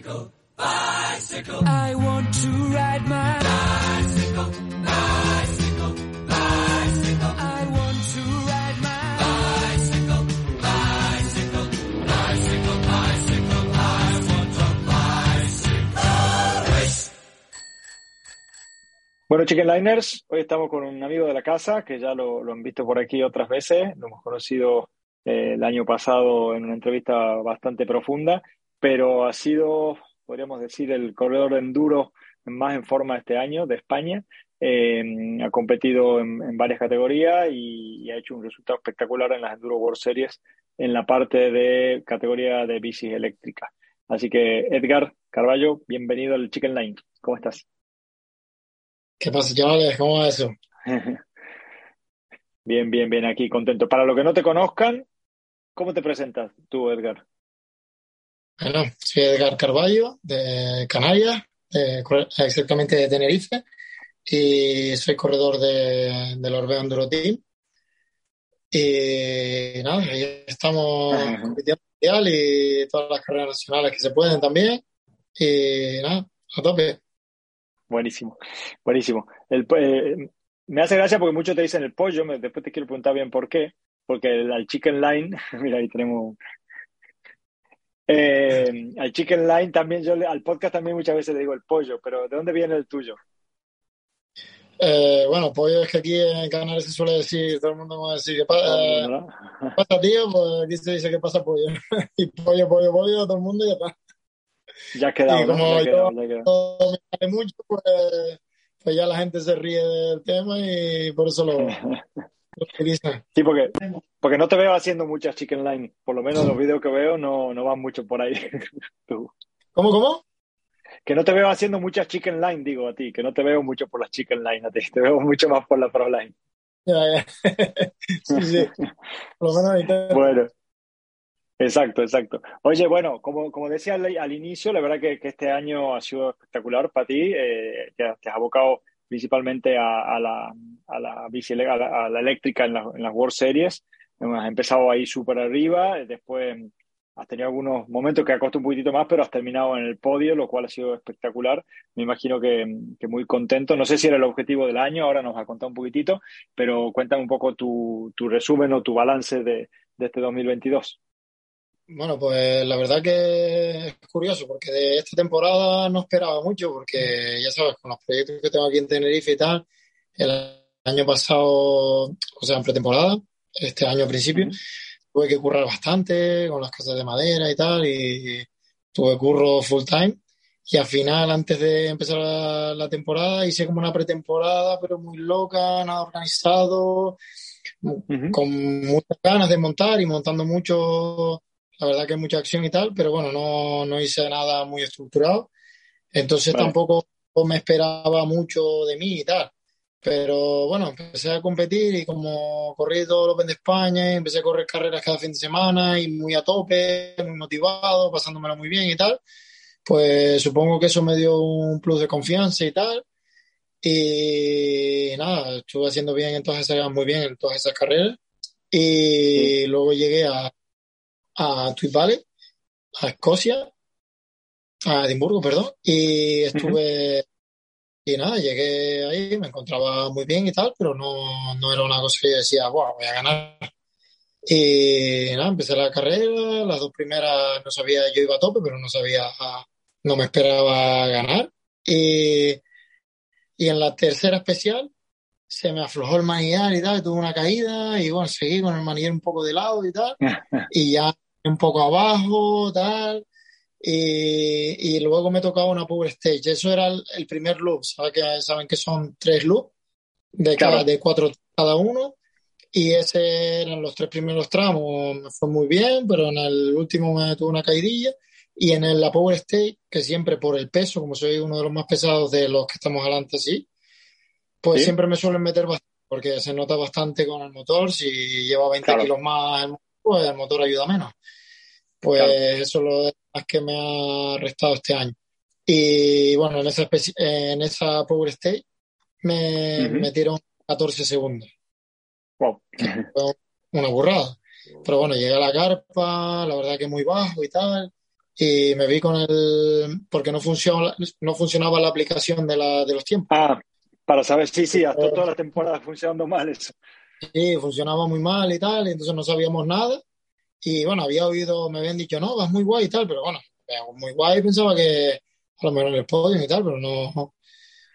Bicycle, bicycle. I want to ride my bicycle, bicycle, bicycle. I want to ride my bicycle, bicycle, bicycle, bicycle. I want a bicycle race. Bueno, Chicken Liners, hoy estamos con un amigo de la casa que ya lo, lo han visto por aquí otras veces, lo hemos conocido eh, el año pasado en una entrevista bastante profunda, pero ha sido, podríamos decir, el corredor de enduro más en forma este año de España. Eh, ha competido en, en varias categorías y, y, ha hecho un resultado espectacular en las Enduro World Series en la parte de categoría de bicis eléctricas. Así que, Edgar Carballo, bienvenido al Chicken Line. ¿Cómo estás? ¿Qué pasa, chavales? ¿Cómo va eso? Bien, bien, bien, aquí contento. Para los que no te conozcan, ¿cómo te presentas tú, Edgar? Bueno, soy Edgar Carballo, de Canarias, de, exactamente de Tenerife, y soy corredor de, del Orbea Enduro Team. Y nada, ahí estamos compitiendo mundial y todas las carreras nacionales que se pueden también. Y nada, a tope. Buenísimo, buenísimo. El, eh, me hace gracia porque muchos te dicen el pollo, después te quiero preguntar bien por qué, porque el, al Chicken Line, mira, ahí tenemos... Eh, al Chicken Line también, yo al podcast también muchas veces le digo el pollo, pero ¿de dónde viene el tuyo? Eh, bueno, pollo es que aquí en Canarias se suele decir, todo el mundo va a decir, ¿qué pasa, eh, ¿no? pasa tío? Pues aquí se dice que pasa pollo. y pollo, pollo, pollo, todo el mundo y ya está. Ya ha quedado. Y como ¿no? ya yo quedado, ya quedado. no me sale mucho, pues, pues, ya la gente se ríe del tema y por eso lo. Sí, porque, porque no te veo haciendo muchas chicken line. Por lo menos los vídeos que veo no, no van mucho por ahí. Tú. ¿Cómo, cómo? Que no te veo haciendo muchas chicken line, digo a ti, que no te veo mucho por las chicken line a ti, te veo mucho más por la pro line. Sí, sí. Por lo menos. Bueno, exacto, exacto. Oye, bueno, como, como decía al, al inicio, la verdad que, que, este año ha sido espectacular para ti. Eh, te, te, has abocado principalmente a, la, a, la, bici, a, la, eléctrica en, en, las World Series. Has empezado ahí súper arriba, después has tenido algunos momentos que ha costado un poquitito más, pero has terminado en el podio, lo cual ha sido espectacular. Me imagino que, muy contento. No sé si era el objetivo del año, ahora nos va a un poquitito, pero cuéntame un poco tu, tu resumen o tu balance de, de este 2022. Bueno, pues la verdad que es curioso, porque de esta temporada no esperaba mucho, porque ya sabes, con los proyectos que tengo aquí en Tenerife y tal, el año pasado, o sea, en pretemporada, este año al principio, uh -huh. tuve que currar bastante con las casas de madera y tal, y tuve curro full time. Y al final, antes de empezar la, la temporada, hice como una pretemporada, pero muy loca, nada organizado, uh -huh. con muchas ganas de montar y montando mucho la verdad que mucha acción y tal, pero bueno, no, no hice nada muy estructurado. Entonces vale. tampoco me esperaba mucho de mí y tal. Pero bueno, empecé a competir y como corrí todo el Open de España y empecé a correr carreras cada fin de semana y muy a tope, muy motivado, pasándomelo muy bien y tal, pues supongo que eso me dio un plus de confianza y tal. Y nada, estuve haciendo bien en todas esas, muy bien en todas esas carreras. Y sí. luego llegué a, a Tweed Valley, a Escocia, a Edimburgo, perdón, y estuve, uh -huh. y nada, llegué ahí, me encontraba muy bien y tal, pero no, no era una cosa que yo decía, wow, voy a ganar. Y nada, empecé la carrera, las dos primeras no sabía, yo iba a tope, pero no sabía, no me esperaba ganar. Y, y en la tercera especial se me aflojó el manillar y tal, tuve una caída y bueno, seguí con el manillar un poco de lado y tal, y ya un poco abajo, tal, y, y luego me tocaba una power stage. Eso era el, el primer loop, ¿sabes que, saben que son tres loops de, cada, claro. de cuatro cada uno, y ese eran los tres primeros tramos, me fue muy bien, pero en el último me tuve una caidilla. Y en el, la Power State, que siempre por el peso, como soy uno de los más pesados de los que estamos adelante, sí, pues ¿Sí? siempre me suelen meter bastante, porque se nota bastante con el motor. Si lleva 20 Claro. kilos más, el motor, pues el motor ayuda menos. Pues Claro. eso es lo más que me ha restado este año. Y bueno, en esa, en esa Power State me Ujú. metieron 14 segundos. Wow. Fue una burrada. Pero bueno, llegué a la carpa, la verdad que muy bajo y tal. Y me vi con el. porque no, funciona, no funcionaba la aplicación de, la, de los tiempos. Ah, para saber, sí, sí, hasta toda la temporada funcionando mal eso. Sí, funcionaba muy mal y tal, y entonces no sabíamos nada. Y bueno, había oído, me habían dicho, no, vas muy guay y tal, pero bueno, eh, muy guay, pensaba que a lo mejor en el podio y tal, pero no.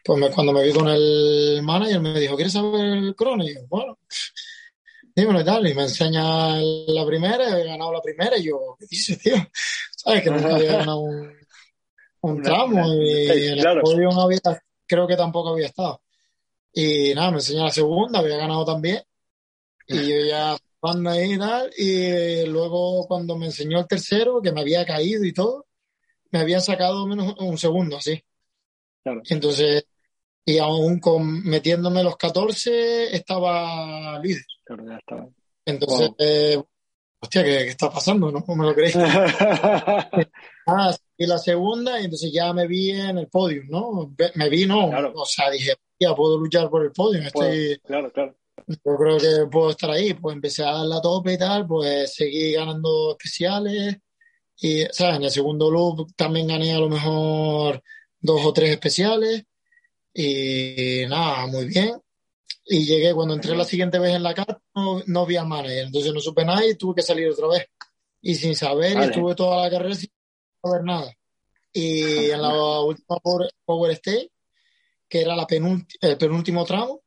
Pues me- cuando me vi con el manager me dijo, ¿quieres saber el crono? Y yo, bueno, dímelo y tal, y me enseña la primera, he ganado la primera, y yo, ¿qué dices, tío? ¿Sabes? Que nunca había ganado un, un tramo y en el podio no había, creo que tampoco había estado. Y nada, me enseña la segunda, había ganado también. Y yo ya ando ahí y tal. Y luego cuando me enseñó el tercero, que me había caído y todo, me habían sacado menos un segundo, así. Claro. Entonces, y aún con, metiéndome los 14, estaba líder. Claro, ya está. Entonces, Wow. eh, hostia, ¿qué, qué está pasando? No No me lo creéis. Ah, y la segunda, y entonces ya me vi en el podio, ¿no? Me vi, no, Claro. o sea, dije, ya puedo luchar por el podio, estoy, claro, claro. Yo creo que puedo estar ahí, pues empecé a dar la tope y tal, pues seguí ganando especiales, y, ¿sabes? En el segundo loop también gané a lo mejor dos o tres especiales, y nada, muy bien. Y llegué, cuando entré la siguiente vez en la carta, no, no vi al manager, entonces no supe nada y tuve que salir otra vez. Y sin saber, y Vale. estuve toda la carrera sin saber nada. Y en la última Power, State, que era la el penúltimo tramo,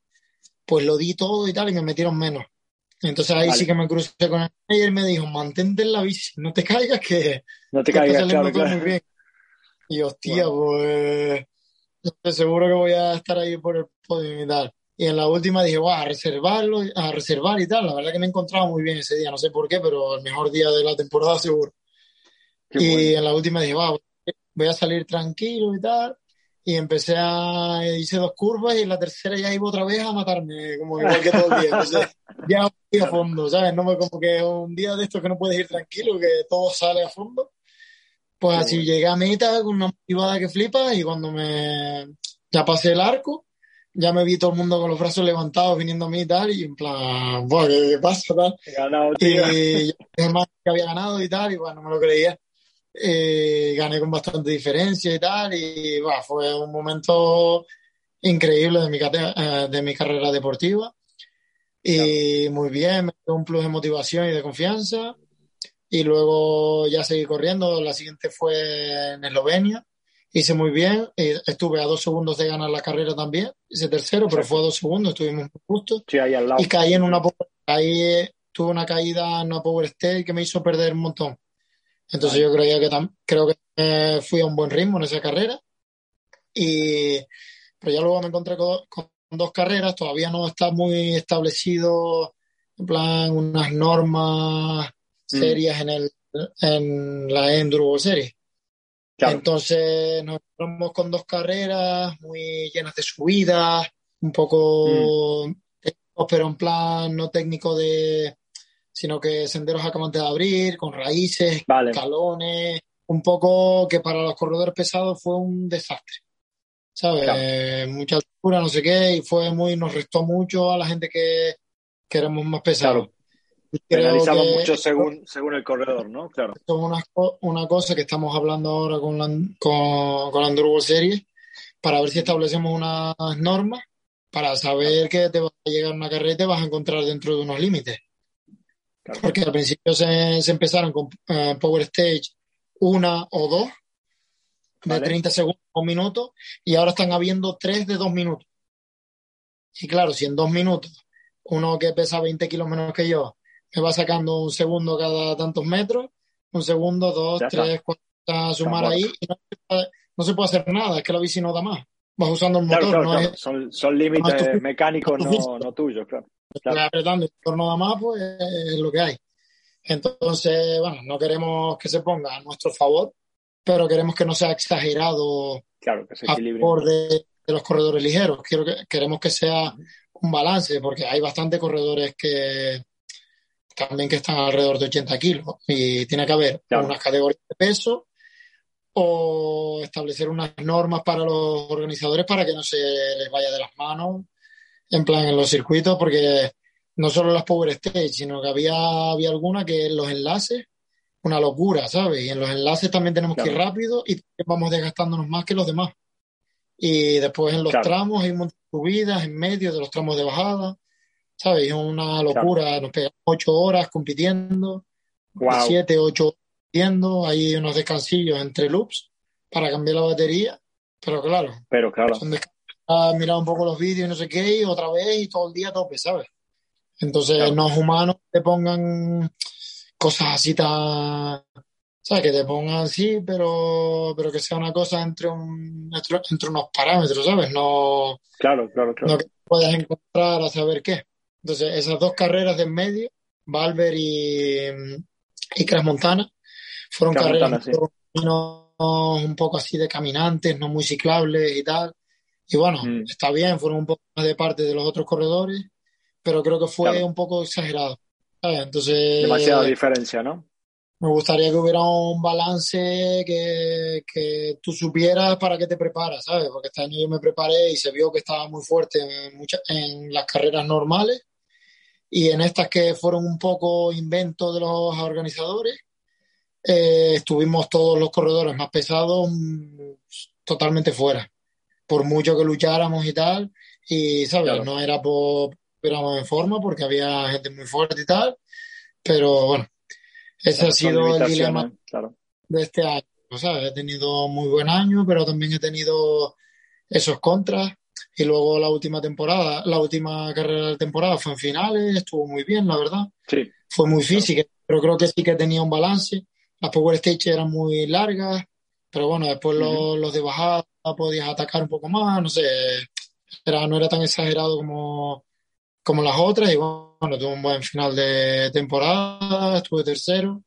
pues lo di todo y tal, y me metieron menos. Entonces ahí Vale. sí que me crucé con él y él me dijo, mantente en la bici, no te caigas que No te que caigas, claro, claro. muy bien. Y hostia, pues yo estoy seguro que voy a estar ahí por el podio y tal. Y en la última dije, guau, a reservarlo, a reservar y tal. La verdad que me encontraba muy bien ese día, no sé por qué, pero el mejor día de la temporada seguro. Qué y bueno. en la última dije, guau, voy a salir tranquilo y tal. Y empecé a, hice dos curvas y en la tercera ya iba otra vez a matarme, como igual que todo el día. Entonces, ya fui a fondo, ¿sabes? No como que un día de estos que no puedes ir tranquilo, que todo sale a fondo. Pues Qué así bueno. llegué a meta con una motivada que flipa y cuando me ya pasé el arco, ya me vi todo el mundo con los brazos levantados viniendo a mí y tal, y en plan, Buah, ¿qué, pasa? Tal? He ganado, tío. Y yo dije más que había ganado y tal, y bueno, no me lo creía. Eh, gané con bastante diferencia y tal, y bah, fue un momento increíble de mi, eh, de mi carrera deportiva. Y muy bien, me dio un plus de motivación y de confianza. Y luego ya seguí corriendo. La siguiente fue en Eslovenia. Hice muy bien. estuve a dos segundos de ganar la carrera también. Hice tercero, pero Exacto. fue a dos segundos. Estuvimos muy justos Sí, ahí al lado. y caí en una caí, tuve una caída en una power state que me hizo perder un montón. Entonces yo creía que creo que eh, fui a un buen ritmo en esa carrera. Y pero ya luego me encontré con, con dos carreras, todavía no está muy establecido en plan unas normas Mm. serias en el en la Enduro Series. Claro. Entonces nos encontramos con dos carreras muy llenas de subidas, un poco Mm. técnicos, pero en plan no técnico de, sino que senderos acabantes de abrir, con raíces, Vale. escalones, un poco que para los corredores pesados fue un desastre. ¿Sabes? Claro. Eh, mucha altura, no sé qué, y fue muy, nos restó mucho a la gente que, que éramos más pesados. Claro. Que mucho según, según el corredor, ¿no? Claro. esto es una, una cosa que estamos hablando ahora con la, con, con la Enduro World Series para ver si establecemos unas normas para saber que te va a llegar una carrera y te vas a encontrar dentro de unos límites. Claro. Porque al principio se, se empezaron con eh, Power Stage una o dos de Vale. 30 segundos o minuto y ahora están habiendo tres de dos minutos. Y claro, si en dos minutos uno que pesa 20 kilos menos que yo me va sacando un segundo cada tantos metros, un segundo, dos, Ya tres, cuatro, a sumar ahí y no se, puede, no se puede hacer nada, es que la bici no da más. Vas usando el motor, claro, no claro. es Son, son límites mecánicos, no, no tuyos, claro. Claro. apretando y por nada más, pues es lo que hay. Entonces, bueno, no queremos que se ponga a nuestro favor, pero queremos que no sea exagerado claro, que se a favor de, de, los corredores ligeros. Quiero que, queremos que sea un balance, porque hay bastantes corredores que también que están alrededor de 80 kilos y tiene que haber claro. unas categorías de peso o establecer unas normas para los organizadores para que no se les vaya de las manos en plan en los circuitos, porque no solo las Power Stage, sino que había, había alguna que en los enlaces, una locura, ¿sabes? Y en los enlaces también tenemos claro. que ir rápido y vamos desgastándonos más que los demás. Y después en los claro. tramos hay muchas subidas en medio de los tramos de bajada, ¿sabes? Es una locura, claro. nos pegamos ocho horas compitiendo, wow. siete, ocho horas compitiendo, hay unos descansillos entre loops para cambiar la batería, pero claro, pero claro. son mirar un poco los vídeos y no sé qué, y otra vez y todo el día a tope, ¿sabes? Entonces claro. no es humano que te pongan cosas así tan... ¿Sabes? Que te pongan así, pero, pero que sea una cosa entre, un, entre, unos parámetros, ¿sabes? No, claro, claro, claro. no que puedas encontrar a saber qué. Entonces, esas dos carreras de en medio, Valver y, y Cras Montana, fueron carreras sí. un poco así de caminantes, no muy ciclables y tal. Y bueno, mm. está bien, fueron un poco más de parte de los otros corredores, pero creo que fue claro. un poco exagerado. ¿sabes? Entonces. Demasiada diferencia, ¿no? Me gustaría que hubiera un balance que, que tú supieras para qué te preparas, ¿sabes? Porque este año yo me preparé y se vio que estaba muy fuerte en, muchas, en las carreras normales y en estas que fueron un poco invento de los organizadores, eh, estuvimos todos los corredores más pesados mm, totalmente fuera, por mucho que lucháramos y tal, y, ¿sabes? Claro. No era por éramos en forma porque había gente muy fuerte y tal, pero bueno, ese ha sido el dilema claro. de este año. O sea, he tenido muy buen año, pero también he tenido esos contras. Y luego la última temporada, la última carrera de temporada fue en finales, estuvo muy bien, la verdad. Sí. Fue muy física, claro. pero creo que sí que tenía un balance. Las Power Stage eran muy largas, pero bueno, después uh -huh. los, los, de bajada podías atacar un poco más, no sé, era, no era tan exagerado como, como las otras. Y bueno, tuve un buen final de temporada, estuve tercero.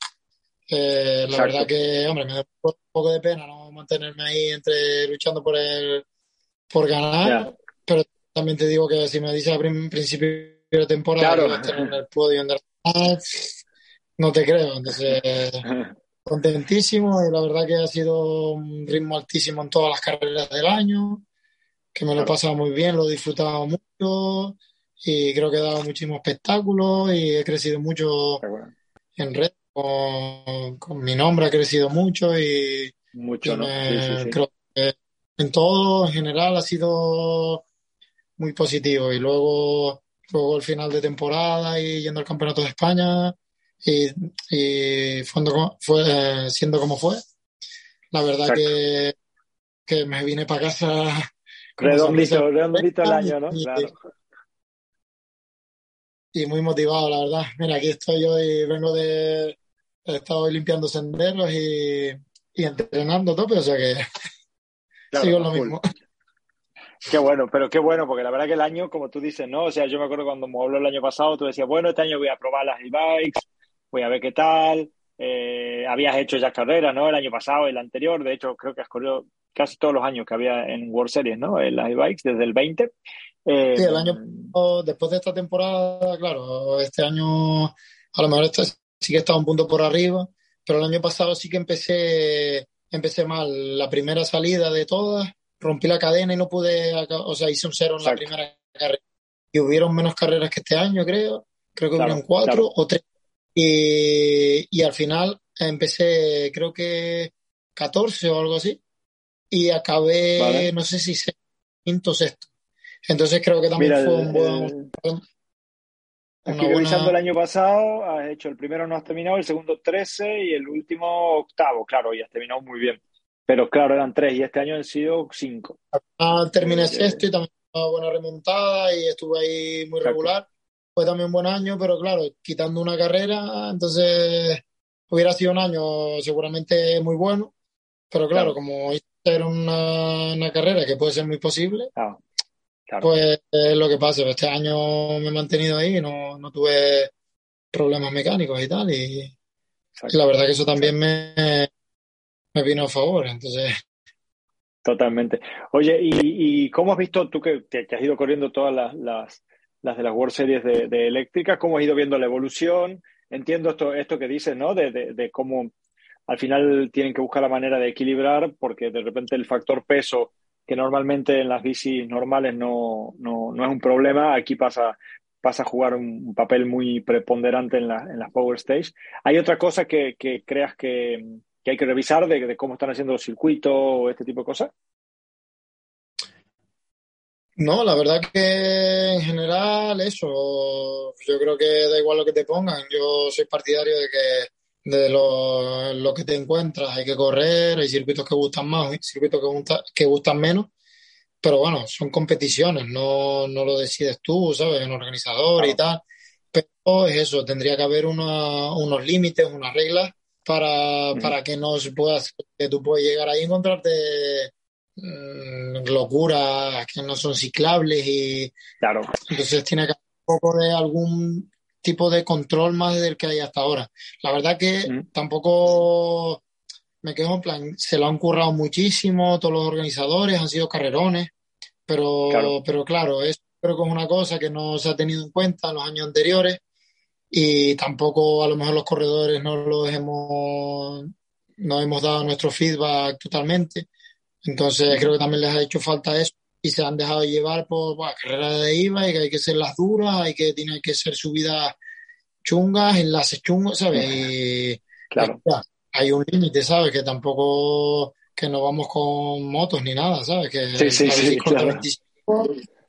Eh, la verdad que, hombre, me da un poco de pena no mantenerme ahí entre luchando por el por ganar, yeah. pero también te digo que si me dices al principio de temporada claro. que estar en el podio de no te creo. Entonces, contentísimo y la verdad que ha sido un ritmo altísimo en todas las carreras del año, que me lo he pasado muy bien, lo he disfrutado mucho y creo que he dado muchísimo espectáculo y he crecido mucho bueno. en red con, con, mi nombre ha crecido mucho y mucho ¿no? me, sí, sí, sí. creo que en todo en general ha sido muy positivo y luego luego el final de temporada y yendo al campeonato de España y, y fue, siendo como fue la verdad que que me vine para casa redondito, redondito el año, ¿no? Claro y muy motivado, la verdad. Mira, aquí estoy yo y vengo de. He estado limpiando senderos y, y entrenando tope, o sea que claro, sigo lo mismo. Qué bueno, pero qué bueno, porque la verdad que el año, como tú dices, ¿no? O sea, yo me acuerdo cuando me habló el año pasado, tú decías, bueno, este año voy a probar las e-bikes, voy a ver qué tal. Eh, habías hecho ya carreras, ¿no? El año pasado, el anterior, de hecho, creo que has corrido casi todos los años que había en World Series, ¿no? En las e-bikes, desde el 20. Eh, sí, el año después de esta temporada, claro, este año a lo mejor este, sí que estaba un punto por arriba, pero el año pasado sí que empecé empecé mal. La primera salida de todas, rompí la cadena y no pude, o sea, hice un cero en Exacto. la primera carrera. Y hubieron menos carreras que este año, creo. Creo que claro, hubieron cuatro claro. o tres. Y, y al final empecé, creo que 14 o algo así. Y acabé, vale. no sé si quinto o sexto. Entonces creo que también Mira, fue un buen... Aquí buena... revisando el año pasado, has hecho el primero no has terminado, el segundo 13 y el último octavo, claro, y has terminado muy bien. Pero claro, eran tres y este año han sido cinco. Ah, terminé eh, sexto y también una buena remontada y estuve ahí muy regular. Fue también un buen año, pero claro, quitando una carrera, entonces hubiera sido un año seguramente muy bueno. Pero claro, claro. como era una, una, carrera que puede ser muy posible, Pues es lo que pasa, este año me he mantenido ahí, no, no tuve problemas mecánicos y tal, y, y la verdad que eso también me, me vino a favor, entonces Totalmente. Oye, ¿y, y cómo has visto tú que, que, que has ido corriendo todas las, las, las, de las World Series de, de eléctricas? ¿Cómo has ido viendo la evolución? Entiendo esto, esto que dices, ¿no? De, de, cómo al final tienen que buscar la manera de equilibrar porque de repente el factor peso, que normalmente en las bicis normales no, no, no es un problema, aquí pasa, pasa a jugar un, un papel muy preponderante en, la, en las Power Stage. ¿Hay otra cosa que, que creas que que hay que revisar de, de, cómo están haciendo los circuitos o este tipo de cosas? No, la verdad que en general eso, yo creo que da igual lo que te pongan, yo soy partidario de que de lo, lo que te encuentras hay que correr, hay circuitos que gustan más, hay circuitos que, gusta, que gustan menos, pero bueno, son competiciones, no, no lo decides tú, ¿sabes? Un organizador claro. y tal, pero es eso, tendría que haber una, unos límites, unas reglas para, para que no se pueda que tú puedes llegar ahí y encontrarte locuras que no son ciclables y claro. entonces tiene que haber un poco de algún tipo de control más del que hay hasta ahora. La verdad que mm. tampoco me quedo en plan, se lo han currado muchísimo, todos los organizadores han sido carrerones, pero claro, pero claro es creo que es una cosa que no se ha tenido en cuenta en los años anteriores y tampoco a lo mejor los corredores no los hemos no hemos dado nuestro feedback totalmente entonces creo que también les ha hecho falta eso y se han dejado llevar por bueno, carreras de IVA y que hay que ser las duras hay que tiene que ser subidas chungas enlaces chungos sabes y, claro. hay un límite sabes que tampoco que no vamos con motos ni nada sabes que sí, sí, sí, claro. 25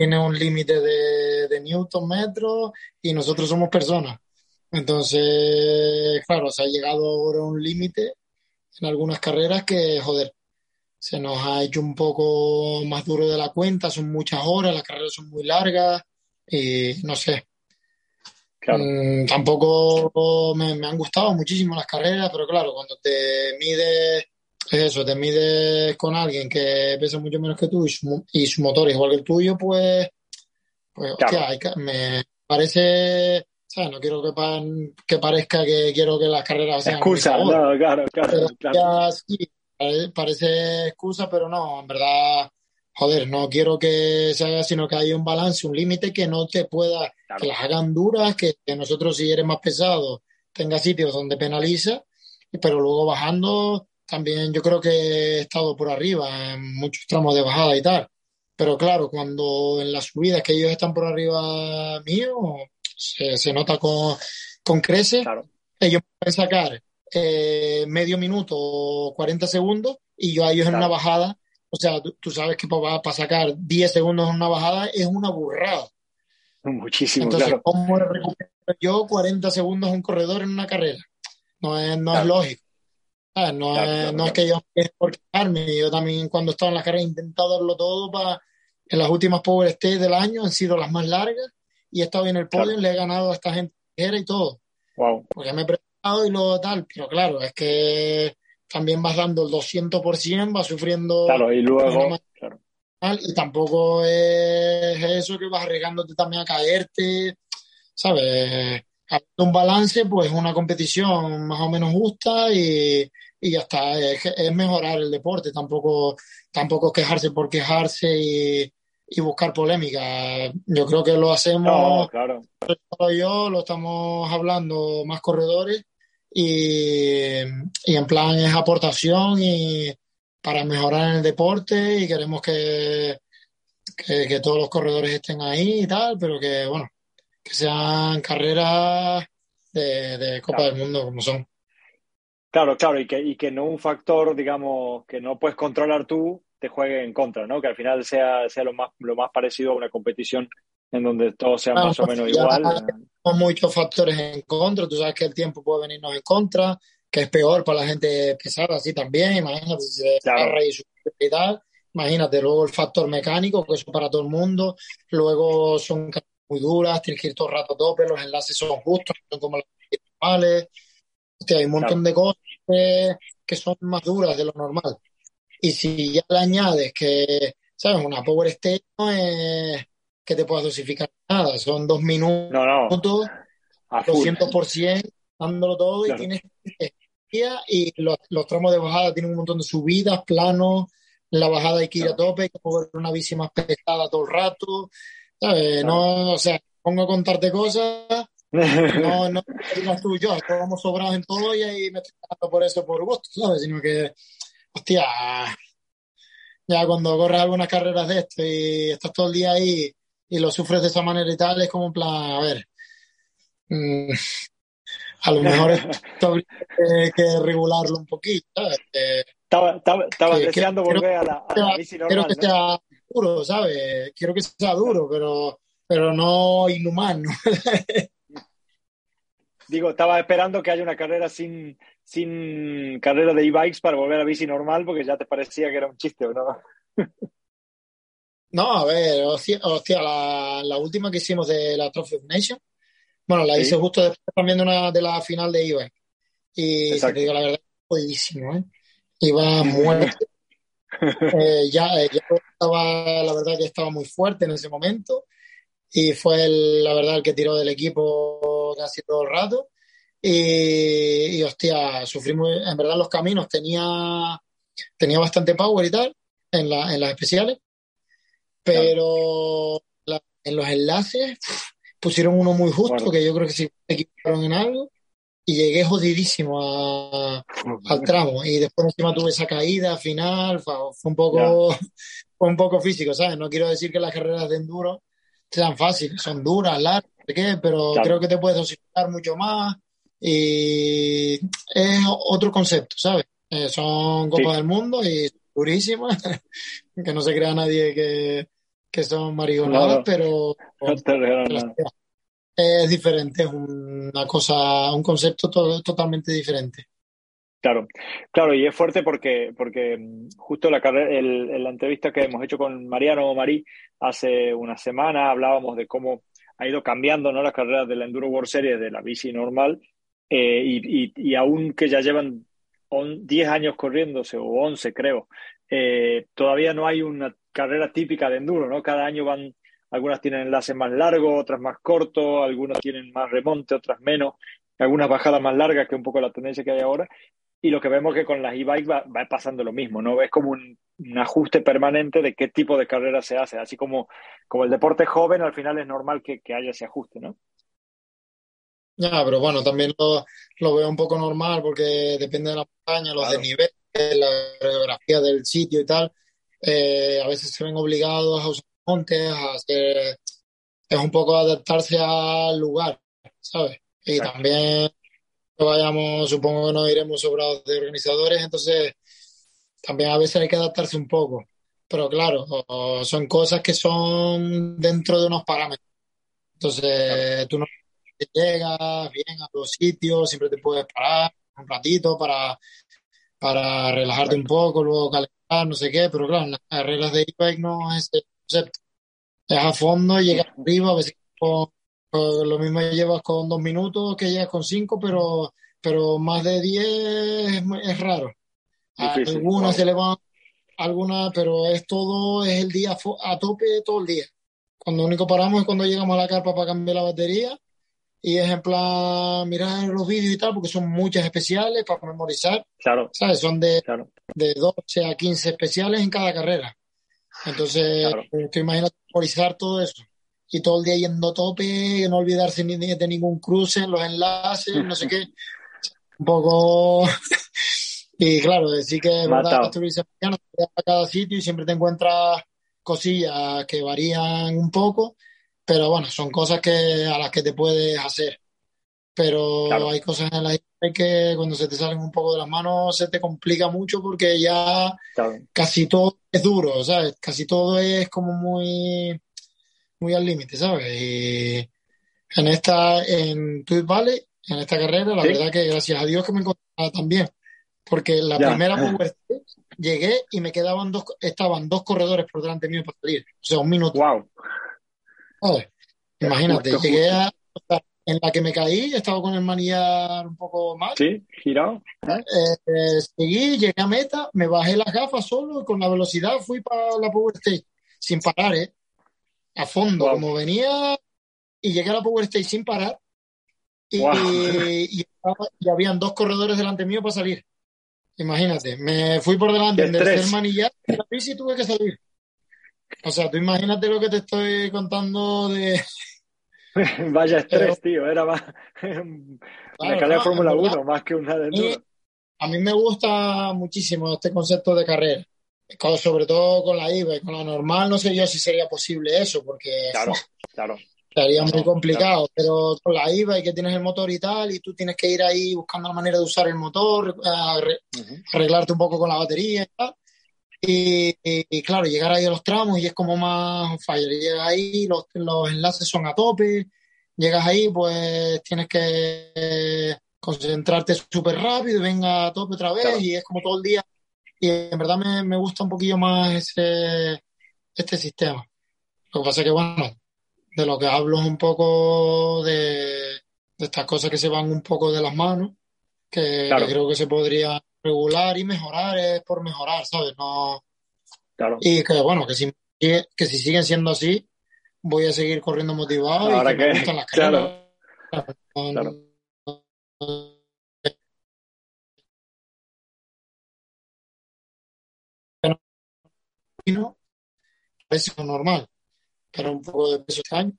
tiene un límite de, de newton metros y nosotros somos personas. Entonces, claro, se ha llegado ahora a un límite en algunas carreras que, joder, se nos ha hecho un poco más duro de la cuenta, son muchas horas, las carreras son muy largas y no sé. Claro. Mm, tampoco me, me, han gustado muchísimo las carreras, pero claro, cuando te mides, es eso, te mides con alguien que pesa mucho menos que tú y su, y su motor es igual que el tuyo, pues, pues claro. hostia, me parece sea, no quiero que, pan, que, parezca que quiero que las carreras sean. Excusa, no, claro, claro. claro. Ya, sí, parece excusa, pero no, en verdad, joder, no quiero que se haga, sino que haya un balance, un límite que no te pueda, claro. que las hagan duras, que, que, nosotros, si eres más pesado, tenga sitios donde penaliza, pero luego bajando, también yo creo que he estado por arriba en muchos tramos de bajada y tal. Pero claro, cuando en las subidas que ellos están por arriba mío, se, se nota con, con crece. Claro. Ellos pueden sacar eh, medio minuto o 40 segundos y yo a ellos claro. en una bajada, o sea, tú, tú sabes que para, para, sacar 10 segundos en una bajada es una burrada. Muchísimo, Entonces, claro. ¿cómo recupero yo 40 segundos un corredor en una carrera? No es, no claro. es lógico. No, es, no es que yo por quejarme, yo también cuando estaba en la carrera he intentado darlo todo para en las últimas Power Stage del año han sido las más largas y he estado en el podio, claro. le he ganado a esta gente y todo. Wow. Porque me he preparado y lo tal, pero claro, es que también vas dando el 200%, vas sufriendo. Claro, y luego. Claro. Y tampoco es eso que vas arriesgándote también a caerte, ¿sabes? Un balance, pues una competición más o menos justa y, y ya está. Es, es, mejorar el deporte, tampoco, tampoco quejarse por quejarse y, y buscar polémica. Yo creo que lo hacemos, no, claro. yo lo estamos hablando más corredores y, y, en plan es aportación y para mejorar el deporte y queremos que, que, que todos los corredores estén ahí y tal, pero que bueno, que sean carreras de, de Copa claro. del Mundo como son. Claro, claro, y que, y que no un factor, digamos, que no puedes controlar tú, te juegue en contra, ¿no? Que al final sea, sea lo, más, lo más parecido a una competición en donde todo sea claro, más o menos igual. Hay muchos factores en contra, tú sabes que el tiempo puede venirnos en contra, que es peor para la gente pesada así también, imagínate si se claro. y tal, imagínate, luego el factor mecánico, que eso para todo el mundo, luego son muy duras, tienes que ir todo el rato a tope, los enlaces son justos, son como las normales, Hostia, hay un montón claro. de cosas que, que son más duras de lo normal. Y si ya le añades que, ¿sabes? Una Power no es, que te puedas dosificar nada. Son dos minutos, No, no. A full. 200%, dándolo todo Claro. y tienes energía y los, los tramos de bajada tienen un montón de subidas, planos. La bajada hay que ir a tope, hay que mover una bici más pesada todo el rato. ¿sabes? No, o sea, pongo a contarte cosas no, no digas tú y yo, vamos sobrados en todo y ahí me estoy pagando por eso por gusto, ¿sabes? Sino que, hostia, ya cuando corres algunas carreras de esto y estás todo el día ahí y lo sufres de esa manera y tal, es como en plan, a ver, mm, a lo mejor esto habría que, que regularlo un poquito, ¿sabes? Que- Estaba, estaba, que- deseando quiero- volver a la, a la bici quiero normal, que ¿no? sea duro, ¿sabes? Quiero que sea duro, pero, pero no inhumano. Digo, estaba esperando que haya una carrera sin, sin carrera de e-bikes para volver a bici normal, porque ya te parecía que era un chiste, ¿o no? No, a ver, hostia, hostia, la, la última que hicimos de la Trophy of Nation, bueno, la Sí. hice justo después también de una de la final de IBA. Y te digo la verdad, jodidísimo, ¿eh? Iba muerto. Eh, ya, eh, ya estaba, la verdad que estaba muy fuerte en ese momento. Y fue el, la verdad el que tiró del equipo casi todo el rato. Y, y hostia, sufrimos, en verdad los caminos tenía, tenía bastante power y tal, en, la, en las especiales pero la- en los enlaces pusieron uno muy justo, Bueno. que yo creo que sí se equivocaron en algo, y llegué jodidísimo a- al tramo. Y después encima tuve esa caída final, fue, un poco, fue un poco físico, ¿sabes? No quiero decir que las carreras de enduro sean fáciles, son duras, largas, qué, pero Claro. creo que te puedes dosificar mucho más y es otro concepto, ¿sabes? Eh, son copas Sí. del mundo y durísimas, que no se crea nadie que, que son mariconadas, No, pero No te es diferente, es una cosa, un concepto to- totalmente diferente. Claro, claro, y es fuerte porque, porque mm, justo la carrera, el- en la entrevista que hemos hecho con Mariano Marí hace una semana hablábamos de cómo ha ido cambiando, ¿no? las carreras de la Enduro World Series de la bici normal eh, y, y, y aún que ya llevan on- 10 años corriéndose o 11 creo, eh, todavía no hay una carrera típica de enduro, ¿no? Cada año van, algunas tienen enlaces más largos, otras más cortos, algunas tienen más remonte, otras menos, algunas bajadas más largas que un poco la tendencia que hay ahora. Y lo que vemos que con las e-bikes va, pasando lo mismo, ¿no? Es como un, un ajuste permanente de qué tipo de carrera se hace. Así como, como el deporte joven, al final es normal que, que haya ese ajuste, ¿no? Ya, pero bueno, también lo, lo veo un poco normal porque depende de la montaña, los Claro. desniveles, la geografía del sitio y tal. Eh, a veces se ven obligados a usar montes, a hacer, es un poco adaptarse al lugar, ¿sabes? Y también vayamos, supongo que nos iremos sobrados de organizadores, entonces también a veces hay que adaptarse un poco. Pero claro, son cosas que son dentro de unos parámetros. Entonces, tú no llegas bien a los sitios, siempre te puedes parar un ratito para, para relajarte un poco, luego calentar, no sé qué, pero claro, en las carreras de e-bike no es ese concepto. Es a fondo, llegas arriba, a veces con- con lo mismo llevas con dos minutos que llegas con cinco, pero, pero más de diez es, es raro. Algunas se le van, algunas, pero es todo, es el día a tope todo el día. Cuando único paramos es cuando llegamos a la carpa para cambiar la batería y es en plan mirar los vídeos y tal, porque son muchas especiales para memorizar, Claro, ¿sabes? Son de, claro, de 12 a 15 especiales en cada carrera. Entonces, Claro. eh, tú imaginas memorizar todo eso. Y todo el día yendo a tope, no olvidarse ni de, ningún cruce en los enlaces, no sé qué. Un poco. y claro, sí que es verdad que te a cada sitio y siempre te encuentras cosillas que varían un poco, pero bueno, son cosas que a las que te puedes hacer. Pero Claro. hay cosas en las que cuando se te salen un poco de las manos se te complica mucho porque ya claro. casi todo es duro, ¿sabes? Casi todo es como muy, muy al límite, ¿sabes? Y en esta, en Tweed Valley, en esta carrera, la Sí. verdad que gracias a Dios que me encontraba tan bien. Porque la Ya. primera Power Stage llegué y me quedaban dos, estaban dos corredores por delante mío para salir. O sea, un minuto. Wow. ¿Sabes? Imagínate, Justo, llegué a, o sea, en la que me caí, estaba con el manillar un poco mal. ¿Sí? ¿Girado? Eh, eh, seguí, llegué a meta, me bajé las gafas solo y con la velocidad fui para la Power Stage, sin parar, ¿eh? a fondo, Wow. como venía y llegué a la Power Stage sin parar y, Wow. y, estaba- y habían dos corredores delante mío para salir. Imagínate, me fui por delante en tercer manillar y la bici tuve que salir. O sea, tú imagínate lo que te estoy contando de... Vaya estrés, Pero- tío. Era más Claro, carrera de Fórmula en verdad, 1 más que una de enduro. a mí me gusta muchísimo este concepto de carrera. Con- Sobre todo con la IVA y con la normal, no sé yo si sería posible eso, porque Claro, claro. Sería muy complicado, pero con la IVA y que tienes el motor y tal, y tú tienes que ir ahí buscando la manera de usar el motor, arreglarte un poco con la batería y tal. Y, claro, llegar ahí a los tramos y es como más fire. Llegas ahí, los, los enlaces son a tope, llegas ahí, pues tienes que eh, concentrarte súper rápido y venga a tope otra vez, Claro. y es como todo el día. Y en verdad me, me gusta un poquillo más ese, este sistema. Lo que pasa es que, bueno, de lo que hablo es un poco de, de estas cosas que se van un poco de las manos, que, Claro. que creo que se podría regular y mejorar, es por mejorar, ¿sabes? No, Claro. y que bueno, que si, que si siguen siendo así, voy a seguir corriendo motivado y Ahora que me que- gustan las claro. carreras. Claro. es normal, pero un poco de peso este año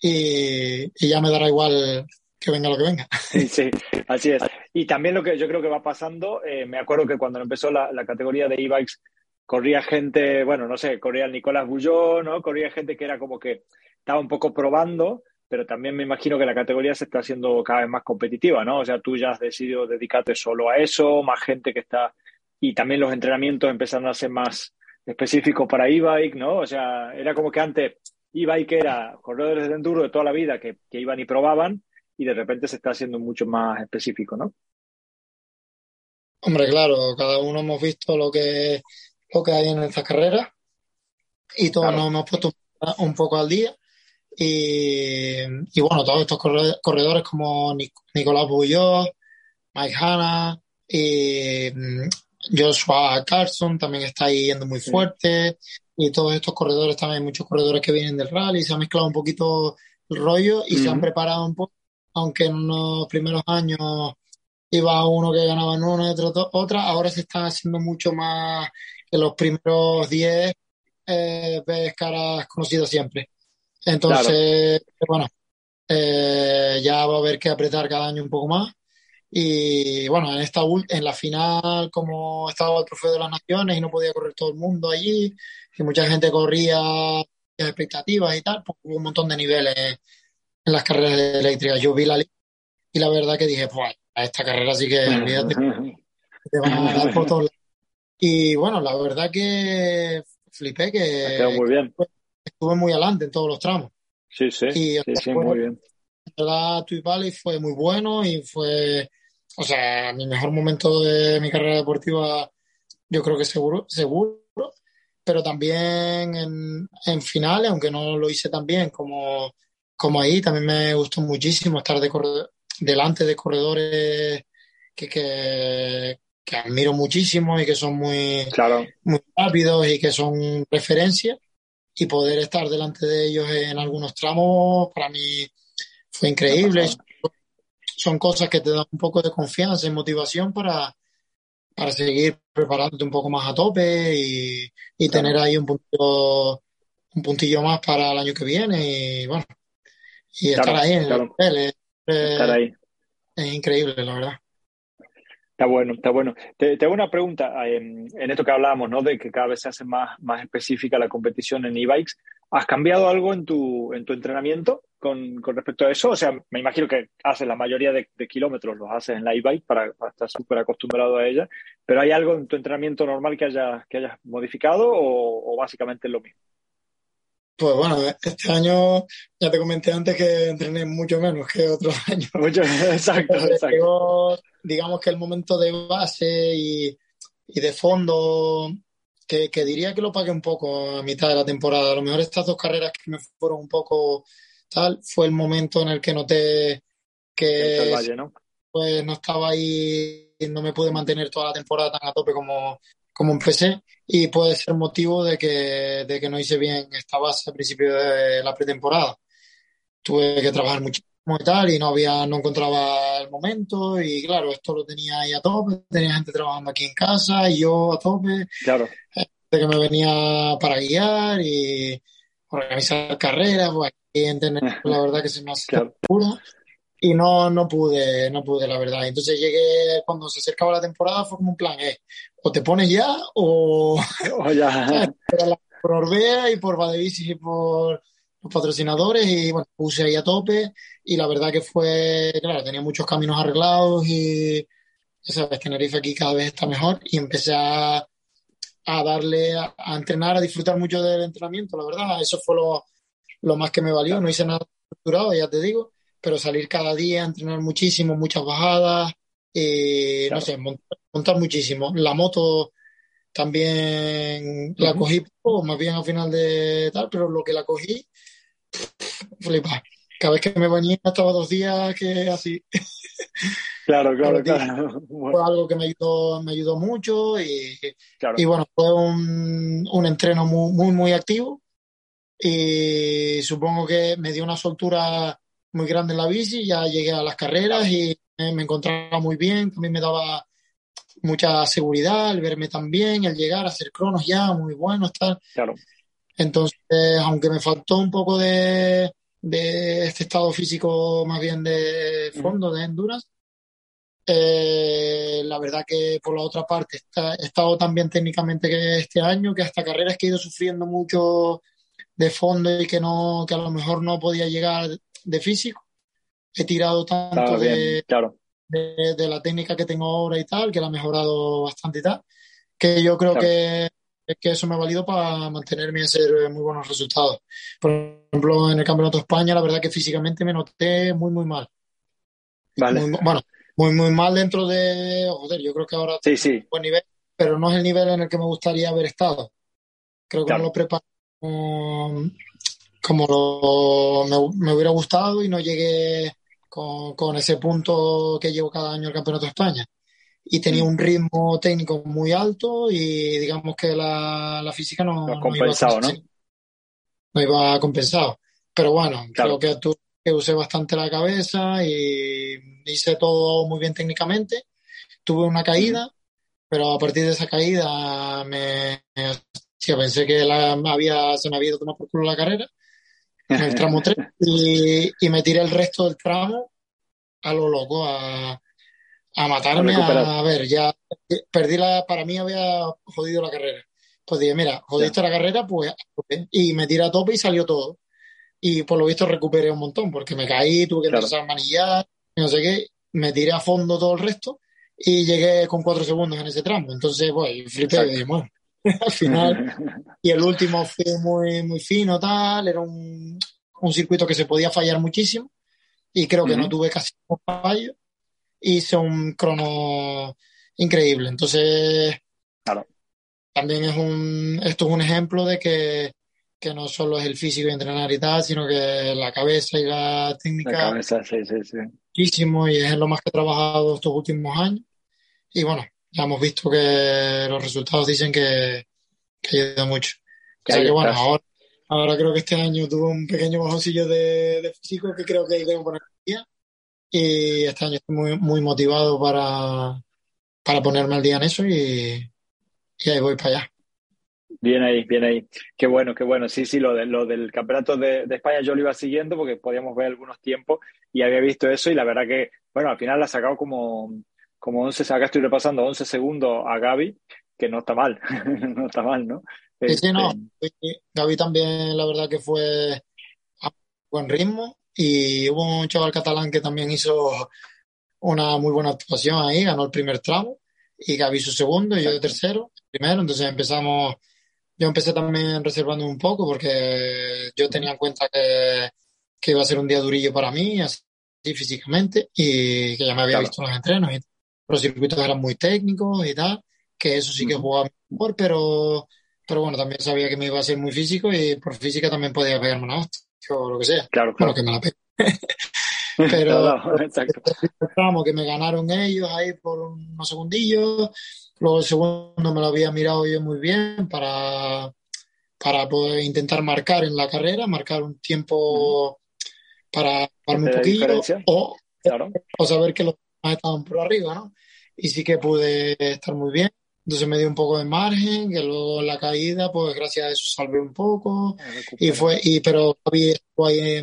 y, y ya me dará igual que venga lo que venga. Sí, sí, así es. Y también lo que yo creo que va pasando, eh, me acuerdo que cuando empezó la, la categoría de e-bikes, corría gente, bueno, no sé, corría el Nicolás Bullón, ¿no? Corría gente que era como que estaba un poco probando, pero también me imagino que la categoría se está haciendo cada vez más competitiva, ¿no? O sea, tú ya has decidido dedicarte solo a eso, más gente que está... Y también los entrenamientos empezaron a ser más específicos para e-bike, ¿no? O sea, era como que antes e-bike era corredores de enduro de toda la vida que, que iban y probaban, y de repente se está haciendo mucho más específico, ¿no? Hombre, claro, cada uno hemos visto lo que, lo que hay en estas carreras y todos Claro. nos hemos puesto un poco al día. Y, y bueno, todos estos corre- corredores como Nic- Nicolás Bulló, Mike Hanna y mm, Joshua Carson también está ahí yendo muy Sí. fuerte. Y todos estos corredores también, hay muchos corredores que vienen del rally, se ha mezclado un poquito el rollo y se han preparado un poco, aunque en los primeros años iba uno que ganaba en una y otro otra, ahora se están haciendo mucho más en los primeros 10 eh, ves caras conocidas siempre. Entonces, bueno, eh, ya va a haber que apretar cada año un poco más. Y bueno, en esta en la final, como estaba el Trofeo de las Naciones y no podía correr todo el mundo allí, y mucha gente corría las expectativas y tal, pues hubo un montón de niveles en las carreras eléctricas. Yo vi la li- y la verdad que dije, pues a esta carrera sí que olvídate, te van a dar por todos lados. Y bueno, la verdad que flipé que quedado muy bien. estuve muy adelante en todos los tramos. Sí, sí, Y sí, sí, bueno, muy bien. la verdad, Twin Valley fue muy bueno y fue, o sea, mi mejor momento de mi carrera deportiva, yo creo que seguro, seguro, pero también en, en finales, aunque no lo hice tan bien como, como ahí, también me gustó muchísimo estar de delante de corredores que, que, que admiro muchísimo y que son muy, Claro, muy rápidos y que son referencia y poder estar delante de ellos en algunos tramos para mí fue increíble. Son cosas que te dan un poco de confianza y motivación para, para seguir preparándote un poco más a tope y, y Claro. tener ahí un puntillo, un puntillo más para el año que viene y bueno, y estar Claro, ahí en claro. el nivel es, estar ahí. es increíble, la verdad. Está bueno, está bueno. Te, te hago una pregunta en, en esto que hablábamos, ¿no? De que cada vez se hace más, más específica la competición en e-bikes. ¿Has cambiado algo en tu, en tu entrenamiento con, con respecto a eso? O sea, me imagino que haces la mayoría de, de kilómetros, los haces en la e-bike para, para estar súper acostumbrado a ella, pero ¿hay algo en tu entrenamiento normal que hayas, que hayas modificado o, o básicamente es lo mismo? Pues bueno, este año ya te comenté antes que entrené mucho menos que otros años. Mucho, exacto, Entonces, exacto. llegó, digamos que el momento de base y, y de fondo, que, que diría que lo pagué un poco a mitad de la temporada. A lo mejor estas dos carreras que me fueron un poco tal, fue el momento en el que noté que Valle, ¿no? pues no estaba ahí, no me pude mantener toda la temporada tan a tope como, como empecé y puede ser motivo de que, de que no hice bien esta base al principio de la pretemporada. Tuve que trabajar muchísimo y tal y no había, no encontraba el momento y claro, esto lo tenía ahí a tope, tenía gente trabajando aquí en casa y yo a tope. Claro. De que me venía para guiar y organizar carreras, pues aquí en la verdad que se me hace Claro. Y no, no pude, no pude, la verdad. Entonces llegué, cuando se acercaba la temporada, fue como un plan, eh, o te pones ya o ya. por, Orbea y por Badevicis y por los patrocinadores y bueno, puse ahí a tope. Y la verdad que fue, claro, tenía muchos caminos arreglados y ya sabes, Tenerife aquí cada vez está mejor. Y empecé a, a darle, a, a entrenar, a disfrutar mucho del entrenamiento, la verdad, eso fue lo, lo más que me valió, no hice nada estructurado, ya te digo, pero salir cada día, entrenar muchísimo, muchas bajadas, no Claro. sé, montar, montar muchísimo. La moto también la cogí poco, más bien al final de tal, pero lo que la cogí, flipa. Cada vez que me venía estaba dos días que así. Claro, claro, claro. Fue algo que me ayudó, me ayudó mucho y, claro. y bueno, fue un, un entreno muy, muy, muy activo y supongo que me dio una soltura muy grande en la bici, ya llegué a las carreras y me, encontraba muy bien, también me daba mucha seguridad el verme tan bien, el llegar a hacer cronos ya muy buenos, tal. Claro. Entonces, aunque me faltó un poco de, de este estado físico más bien de fondo, de endurance, eh, la verdad que por la otra parte está- he estado tan bien técnicamente que este año que hasta carreras que he ido sufriendo mucho de fondo y que no que a lo mejor no podía llegar de físico he tirado tanto Estaba de, claro. de, de la técnica que tengo ahora y tal que la he mejorado bastante y tal que yo creo Claro. que, que eso me ha valido para mantenerme y hacer eh, muy buenos resultados por ejemplo en el Campeonato de España la verdad que físicamente me noté muy muy mal Vale. muy, bueno, muy, muy mal dentro de, joder, yo creo que ahora Sí, sí. buen nivel, pero no es el nivel en el que me gustaría haber estado. Creo que no lo preparé como, lo- me, me hubiera gustado y no llegué con, con ese punto que llevo cada año al Campeonato de España. Y tenía un ritmo técnico muy alto y digamos que la, la física no, Lo has no iba compensado, ¿no? no iba compensado. Pero bueno, Claro. creo que, tu- que usé bastante la cabeza y hice todo muy bien técnicamente. Tuve una caída, pero a partir de esa caída me, sí, pensé que la, había, se me había ido tomar por culo la carrera en el tramo 3 y, y me tiré el resto del tramo a lo loco, a, a matarme, A ver, ya perdí la, para mí había jodido la carrera. Pues dije, mira, jodiste la carrera, pues y me tiré a tope y salió todo. Y por lo visto recuperé un montón, porque me caí, tuve que Claro. empezar a manillar, no sé qué, me tiré a fondo todo el resto y llegué con cuatro segundos en ese tramo. Entonces, pues, flipé y dije, bueno, al final y el último fue muy, muy fino, tal. Era un, un circuito que se podía fallar muchísimo. Y creo que no Ujú. tuve casi un fallo. Hice un crono increíble. Entonces, Claro. también es un, esto es un ejemplo de que, que no solo es el físico y entrenar y tal, sino que la cabeza y la La técnica cabeza, sí, sí, sí. muchísimo y es lo más que he trabajado estos últimos años. Y bueno, ya hemos visto que los resultados dicen que, que ayuda mucho. O sea que bueno, ahora, ahora creo que este año tuve un pequeño bajoncillo de, de físico que creo que que poner al día. Y este año estoy muy, muy motivado para, para ponerme al día en eso y, y ahí voy para allá. Bien ahí, bien ahí. Qué bueno, qué bueno. Sí, sí, lo, de, lo del campeonato de, de España yo lo iba siguiendo porque podíamos ver algunos tiempos y había visto eso y la verdad que, bueno, al final la ha sacado como, como 11, acá estoy repasando 11 segundos a Gaby, que no está mal, no está mal, ¿no? Sí, sí, no. Este, Gaby también, la verdad que fue a buen ritmo y hubo un chaval catalán que también hizo una muy buena actuación ahí, ganó el primer tramo y Gaby su segundo y yo tercero, primero, entonces empezamos, yo empecé también reservando un poco porque yo tenía en cuenta que, que iba a ser un día durillo para mí, así físicamente, y que ya me había Claro. visto los entrenos y los circuitos eran muy técnicos y tal, que eso sí que jugaba mejor, pero, pero bueno, también sabía que me iba a ser muy físico y por física también podía pegarme una hostia o lo que sea. claro, Bueno, claro. que me la pegue. Pero exacto. el que me ganaron ellos ahí por unos segundillos. Luego el segundo me lo había mirado yo muy bien para, para poder intentar marcar en la carrera, marcar un tiempo para darme un poquillo o, o saber que los estaban por arriba, ¿no? Y sí que pude estar muy bien. Entonces me dio un poco de margen, que luego en la caída, pues gracias a eso salvé un poco. Y fue, y, pero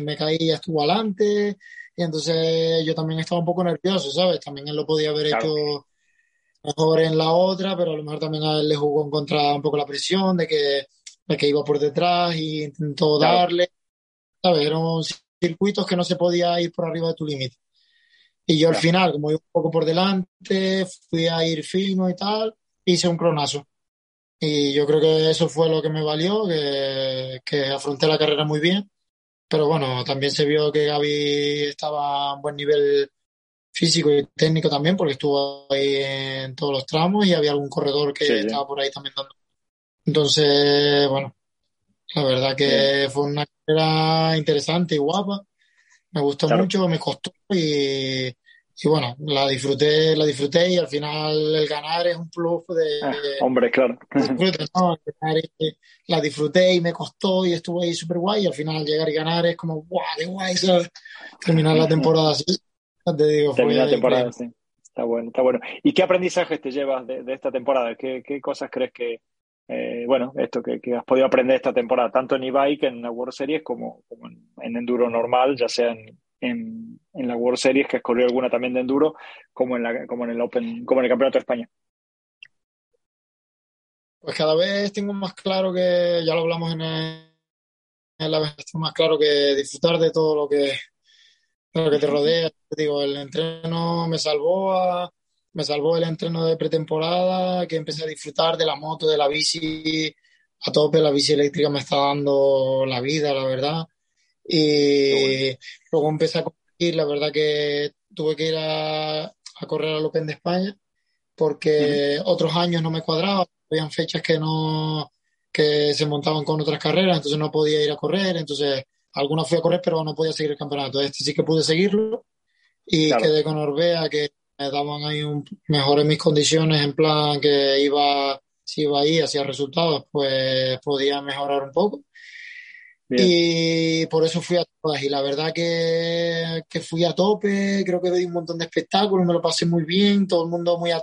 me caí, ya estuvo adelante. Y entonces yo también estaba un poco nervioso, ¿sabes? También él lo podía haber hecho mejor en la otra, pero a lo mejor también a él le jugó en contra un poco la presión de que, de que iba por detrás y intentó darle. ¿Sabes? Eran circuitos que no se podía ir por arriba de tu límite. Y yo al final, como iba un poco por delante, fui a ir fino y tal hice un cronazo. Y yo creo que eso fue lo que me valió, que, que afronté la carrera muy bien. Pero bueno, también se vio que Gaby estaba a un buen nivel físico y técnico también, porque estuvo ahí en todos los tramos y había algún corredor que estaba por ahí también dando. Entonces, bueno, la verdad que fue una carrera interesante y guapa. Me gustó mucho, me costó y, y bueno, la disfruté, la disfruté y al final el ganar es un plus de... Ah, hombre, claro. la disfruté y me costó y estuvo ahí súper guay y al final llegar y ganar es como, guau, qué guay, Terminar la temporada así. Te digo, Terminar la temporada, sí. Está bueno, está bueno. ¿Y qué aprendizajes te llevas de, esta temporada? ¿Qué, ¿Qué, cosas crees que, eh, bueno, esto que, has podido aprender esta temporada, tanto en e-bike, en la World Series, como, como en, en, enduro normal, ya sea en, en, en, la World Series, que escorrió alguna también de enduro, como en, la, como en el Open, como en el Campeonato de España. Pues cada vez tengo más claro que, ya lo hablamos en, en la vez, más claro que disfrutar de todo lo que, lo que te rodea. Digo, el entreno me salvó a, me salvó el entreno de pretemporada, que empecé a disfrutar de la moto, de la bici. A tope, la bici eléctrica me está dando la vida, la verdad. Y luego empecé a correr, la verdad que tuve que ir a, a correr al Open de España porque otros años no me cuadraba, habían fechas que no que se montaban con otras carreras, entonces no podía ir a correr, entonces algunas fui a correr pero no podía seguir el campeonato. Este sí que pude seguirlo y quedé con Orbea que me daban ahí un, mejores mis condiciones en plan que iba si iba ahí hacía resultados pues podía mejorar un poco y por eso fui a todas. Y la verdad que, que, fui a tope, creo que vi un montón de espectáculos, me lo pasé muy bien, todo el mundo muy a,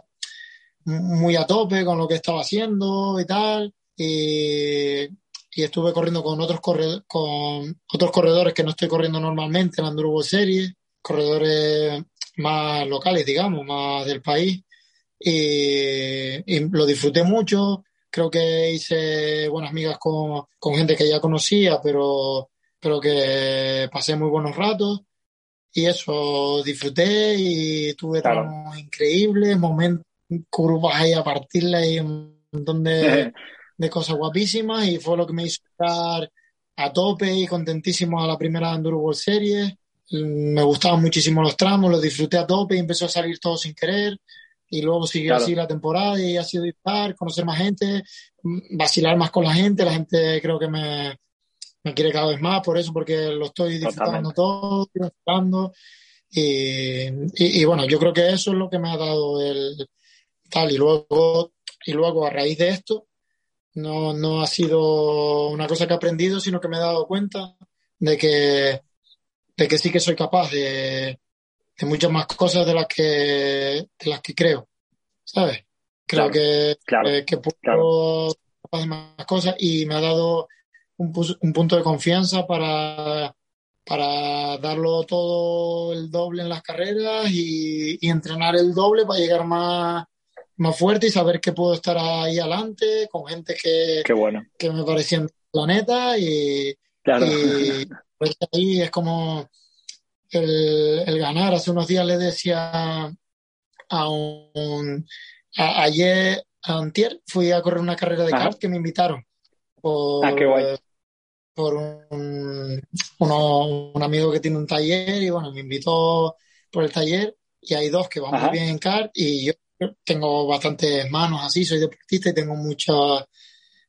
muy a tope con lo que estaba haciendo y tal. Y, y estuve corriendo con otros, corredores, con otros corredores que no estoy corriendo normalmente en la Enduro Series, corredores más locales, digamos, más del país. Y, y lo disfruté mucho creo que hice buenas amigas con, con gente que ya conocía, pero, pero que pasé muy buenos ratos. Y eso, disfruté y tuve tramos increíbles, momentos, curvas ahí a partirle y un montón de, de, cosas guapísimas. Y fue lo que me hizo estar a tope y contentísimo a la primera Enduro World Series. Me gustaban muchísimo los tramos, los disfruté a tope y empezó a salir todo sin querer. Y luego siguió así la temporada y ha sido disparar, conocer más gente, vacilar más con la gente, la gente creo que me, me quiere cada vez más por eso, porque lo estoy disfrutando todo, disfrutando. Y, y, bueno, yo creo que eso es lo que me ha dado el tal. Y luego y luego a raíz de esto no, no ha sido una cosa que he aprendido, sino que me he dado cuenta de que, de que sí que soy capaz de, de muchas más cosas de las que, de las que creo, ¿sabes? Creo que, que, puedo hacer más cosas y me ha dado un, un punto de confianza para, para darlo todo el doble en las carreras y, y, entrenar el doble para llegar más, más fuerte y saber que puedo estar ahí adelante con gente que, bueno. que me parecían planeta y, claro. y pues ahí es como el, ganar. Hace unos días le decía a un... ayer, a antier, fui a correr una carrera de kart que me invitaron por, ah, qué guay. por un, un amigo que tiene un taller y bueno, me invitó por el taller y hay dos que van muy bien en kart y yo tengo bastantes manos así, soy deportista y tengo muchos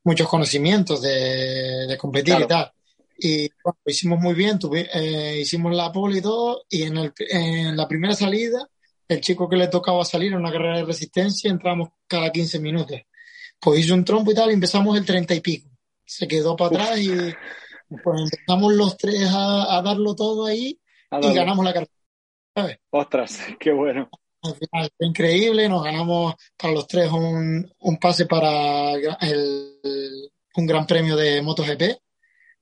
muchos conocimientos de, de competir y tal. Y bueno, lo hicimos muy bien, tuvi- eh, hicimos la pole y todo, y en, el, en la primera salida, el chico que le tocaba salir en una carrera de resistencia, entramos cada 15 minutos. Pues hizo un trompo y tal, y empezamos el 30 y pico. Se quedó para atrás y pues empezamos los tres a, a darlo todo ahí Ah, y ganamos la carrera. Ostras, qué bueno. Al final fue increíble, nos ganamos para los tres un, un pase para el, un gran premio de MotoGP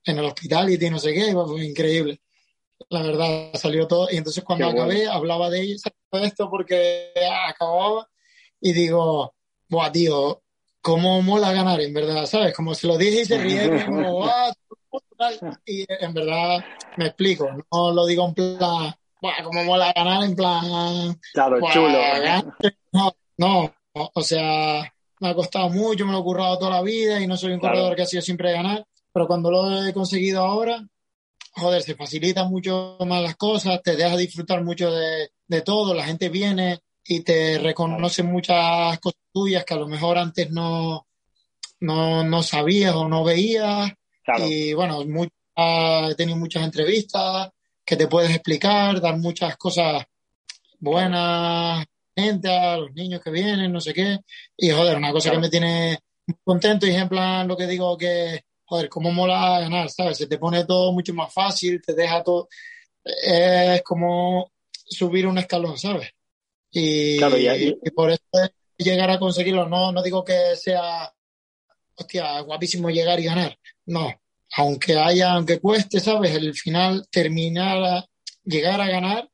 en el Hospitality, no sé qué, fue increíble. La verdad, salió todo. Y entonces cuando bueno. acabé, hablaba de ello, esto porque acababa y digo, buah, tío, cómo mola ganar, en verdad, ¿sabes? Como se lo dije y se rieron, como, y en verdad me explico, no lo digo en plan, buah, cómo mola ganar, en plan, Claro, chulo. No, no, o- o sea, me ha costado mucho, me lo he currado toda la vida y no soy un Claro. corredor que ha sido siempre de ganar, pero cuando lo he conseguido ahora, joder, se facilitan mucho más las cosas, te deja disfrutar mucho de, de todo, la gente viene y te reconoce muchas cosas tuyas que a lo mejor antes no, no, no sabías o no veías. Claro, Y bueno, he tenido muchas entrevistas que te puedes explicar, dar muchas cosas buenas gente, a los niños que vienen, no sé qué. Y joder, una cosa Claro. que me tiene contento y en plan lo que digo que, joder, cómo mola ganar, ¿sabes? Se te pone todo mucho más fácil, te deja todo. Es como subir un escalón, ¿sabes? Y, Claro, y ahí- y por eso llegar a conseguirlo, no, no digo que sea, hostia, guapísimo llegar y ganar. No, aunque haya, aunque cueste, ¿sabes? El final, terminar, a- llegar a ganar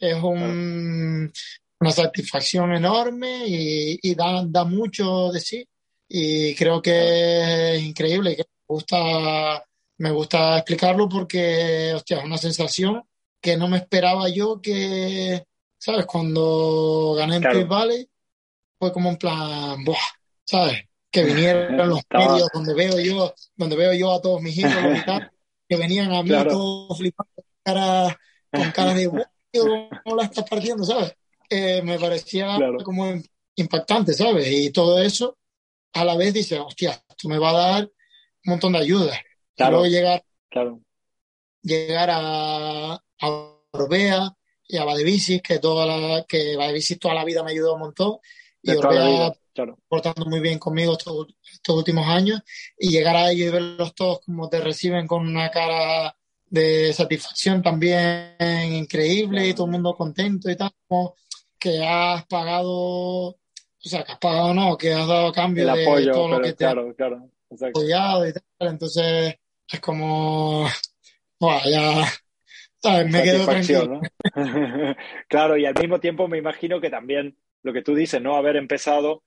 es un, una satisfacción enorme y, y da, da mucho de sí. Y creo que es increíble, que me gusta, me gusta explicarlo porque, hostia, es una sensación que no me esperaba yo que, ¿sabes? Cuando gané en Claro. Peace Valley, fue como en plan, ¡buah! ¿Sabes? Que vinieran los Estaba- medios donde veo yo, donde veo yo a todos mis ídolos y tal, que venían a mí Claro. todos flipando con cara, con cara de, "Buah, tío, ¿cómo la estás partiendo? ¿Sabes? Eh, me parecía Claro. como impactante, ¿sabes? Y todo eso, a la vez dice, hostia, esto me va a dar un montón de ayuda. Y Claro. luego llegar claro. llegar a, a Orbea y a Badebicis, que toda la, que Badebicis toda la vida me ayudó un montón, y De la Orbea claro. portando muy bien conmigo estos, estos últimos años, y llegar a ellos y verlos todos como te reciben con una cara de satisfacción también increíble y todo el mundo contento y tal, como que has pagado, o sea, que has pagado no, que has dado cambio El de apoyo, todo lo que te ha claro, claro. Exacto. apoyado y tal. Entonces es como, buah, ya, ¿sabes? Me quedo tranquilo. ¿no? Claro, y al mismo tiempo me imagino que también lo que tú dices, ¿no? Haber empezado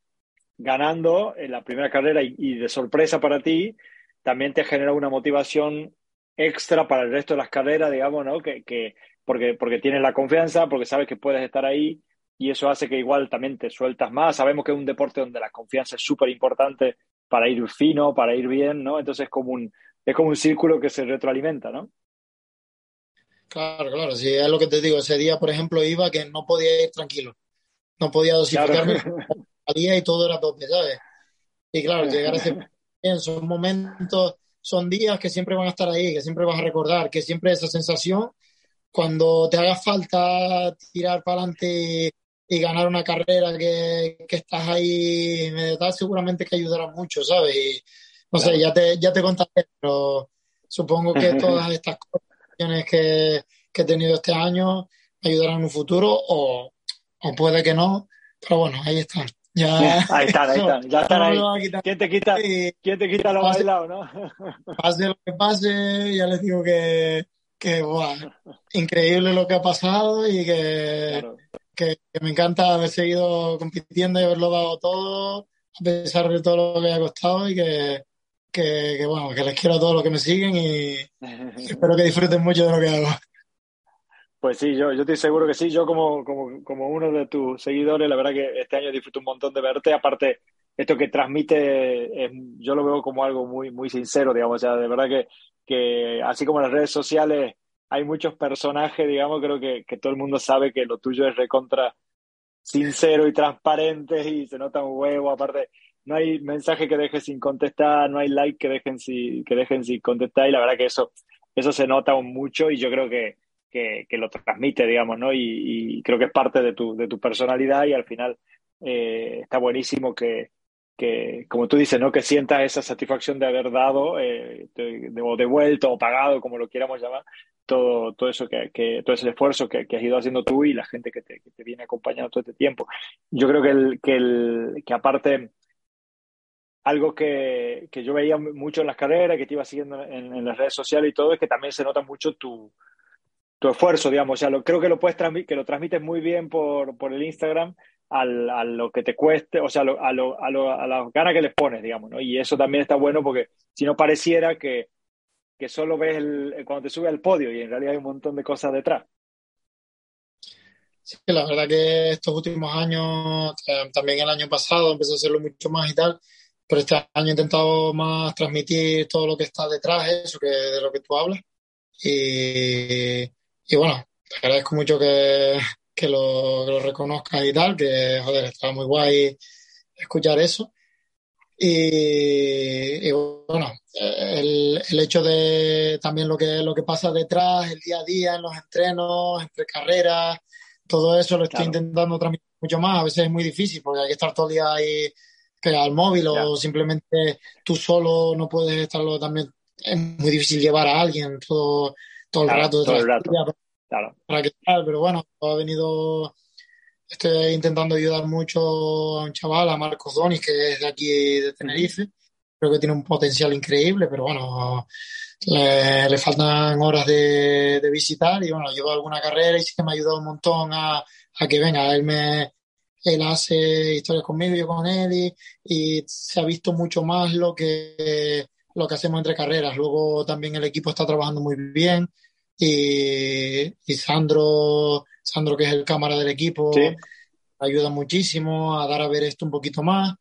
ganando en la primera carrera y, y de sorpresa para ti, también te genera una motivación extra para el resto de las carreras, digamos, ¿no? Que, que porque, porque tienes la confianza, porque sabes que puedes estar ahí y eso hace que igual también te sueltas más. Sabemos que es un deporte donde la confianza es súper importante para ir fino, para ir bien, ¿no? Entonces es como un, es como un círculo que se retroalimenta, ¿no? Claro, claro, sí, es lo que te digo. Ese día, por ejemplo, iba que no podía ir tranquilo. No podía dosificarme Claro. a día y todo era tope, ¿sabes? Y claro, llegar a ese son momentos, son días que siempre van a estar ahí, que siempre vas a recordar, que siempre esa sensación, cuando te haga falta tirar para adelante y, ganar una carrera que, que estás ahí medio tal, seguramente que ayudará mucho, ¿sabes? Y no sé, Claro. ya te, ya te contaré, pero supongo que todas estas cosas que, que he tenido este año me ayudarán en un futuro o, o puede que no, pero bueno, ahí están. Ya, Ahí están, ahí están, ya están ahí. ¿Quién te quita, quién te quita lo Pase- bailado, no? pase lo que pase, ya les digo que, que buah, increíble lo que ha pasado y que, Claro, que, que me encanta haber seguido compitiendo y haberlo dado todo, a pesar de todo lo que ha costado y que, que, que, bueno, que les quiero a todos los que me siguen y espero que disfruten mucho de lo que hago. Pues sí, yo, yo estoy seguro que sí. Yo como, como, como uno de tus seguidores, la verdad que este año disfruto un montón de verte. Aparte, esto que transmite, es- yo lo veo como algo muy, muy sincero, digamos. O sea, de verdad que, que así como en las redes sociales hay muchos personajes, digamos, creo que, que todo el mundo sabe que lo tuyo es recontra sinceros y transparentes y se nota un huevo. Aparte, no hay mensaje que dejes sin contestar, no hay like que dejen, si, que dejen sin contestar y la verdad que eso, eso se nota mucho y yo creo que, que, lo transmite, digamos, ¿no? Y, y, creo que es parte de tu, de tu personalidad y al final eh, está buenísimo que, que, como tú dices, ¿no? Que sientas esa satisfacción de haber dado, eh, o devuelto o pagado, como lo quieramos llamar, todo, todo eso que, que todo ese esfuerzo que, que, has ido haciendo tú y la gente que te, que te viene acompañando todo este tiempo. Yo creo que el, que el, que aparte algo que, que, yo veía mucho en las carreras, que te iba siguiendo en, en, las redes sociales y todo, es que también se nota mucho tu, tu esfuerzo, digamos. O sea, lo, creo que lo puedes que lo transmites muy bien por, por el Instagram al, a lo que te cueste, o sea, lo, a, lo, a, lo, a las ganas que les pones, digamos, ¿no? Y eso también está bueno porque si no pareciera que, que solo ves el, cuando te sube al podio y en realidad hay un montón de cosas detrás. Sí, la verdad que estos últimos años, también el año pasado empecé a hacerlo mucho más y tal, pero este año he intentado más transmitir todo lo que está detrás, eso que de lo que tú hablas. Y, bueno, te agradezco mucho que, que, lo, lo reconozcas y tal, que joder, estaba muy guay escuchar eso. Y, y, bueno, el, el, hecho de también lo que, lo que pasa detrás, el día a día, en los entrenos, entre carreras, todo eso lo estoy claro. intentando transmitir mucho más. A veces es muy difícil porque hay que estar todo el día ahí al móvil o simplemente tú solo no puedes estarlo también. Es muy difícil llevar a alguien todo, todo el rato. Todo el rato. Claro. Para que tal, pero bueno, ha venido. Estoy intentando ayudar mucho a un chaval, a Marcos Donis, que es de aquí de Tenerife. Creo que tiene un potencial increíble, pero bueno, le, le faltan horas de, de, visitar y bueno, llevo alguna carrera y sí que me ha ayudado un montón a, a que venga, él me, él hace historias conmigo, yo con él y, y, se ha visto mucho más lo que, lo que hacemos entre carreras. Luego también el equipo está trabajando muy bien y, y Sandro, Sandro que es el cámara del equipo, sí. ayuda muchísimo a dar a ver esto un poquito más.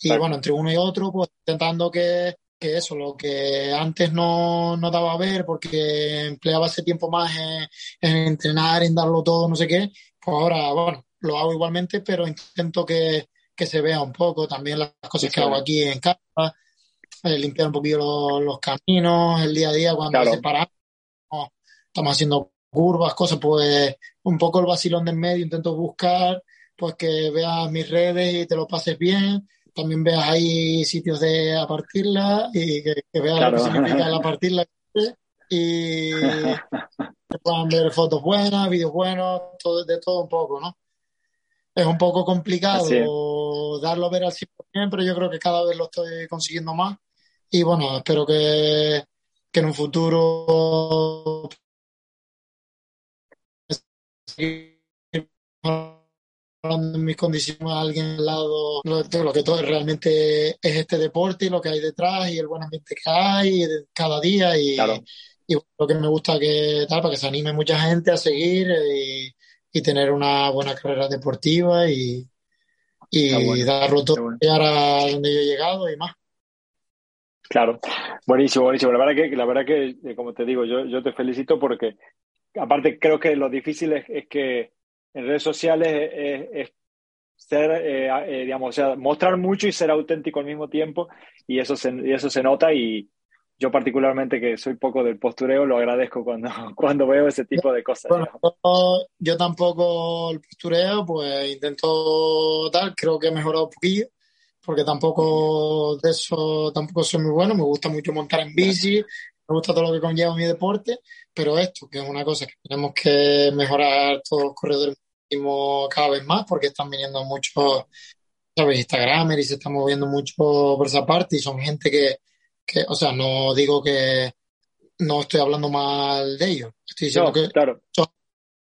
Y bueno, entre uno y otro, pues intentando que, que eso, lo que antes no, no daba a ver porque empleaba ese tiempo más en, en, entrenar, en darlo todo, no sé qué, pues ahora, bueno, lo hago igualmente, pero intento que, que se vea un poco también las cosas sí, que hago aquí en casa, eh, limpiar un poquito los, los, caminos, el día a día cuando claro. separamos, estamos haciendo curvas, cosas, pues un poco el vacilón del medio, intento buscar pues que veas mis redes y te lo pases bien, también veas ahí sitios de a partirla y que, que veas claro. lo que significa la partirla y que puedan ver fotos buenas, vídeos buenos, todo, de todo un poco, ¿no? Es un poco complicado darlo a ver al 100%, pero yo creo que cada vez lo estoy consiguiendo más y bueno, espero que, que en un futuro en mis condiciones a alguien al lado lo, lo, que todo realmente es este deporte y lo que hay detrás y el buen ambiente que hay cada día y, claro. y lo que me gusta que tal para que se anime mucha gente a seguir y, y tener una buena carrera deportiva y, y bueno. darlo todo bueno. llegar a donde yo he llegado y más claro buenísimo buenísimo la verdad que la verdad que eh, como te digo yo, yo te felicito porque aparte creo que lo difícil es, es que en redes sociales es, es ser, eh, eh, digamos, o sea, mostrar mucho y ser auténtico al mismo tiempo y eso se, y eso se nota y yo particularmente que soy poco del postureo lo agradezco cuando, cuando veo ese tipo de cosas. Bueno, yo, yo, tampoco el postureo, pues intento tal, creo que he mejorado un poquillo porque tampoco de eso tampoco soy muy bueno, me gusta mucho montar en bici, me gusta todo lo que conlleva mi deporte, pero esto, que es una cosa que tenemos que mejorar todos los corredores cada vez más, porque están viniendo muchos, ¿sabes? Instagramers y se están moviendo mucho por esa parte y son gente que, que, o sea, no digo que no estoy hablando mal de ellos, estoy diciendo no, que claro. son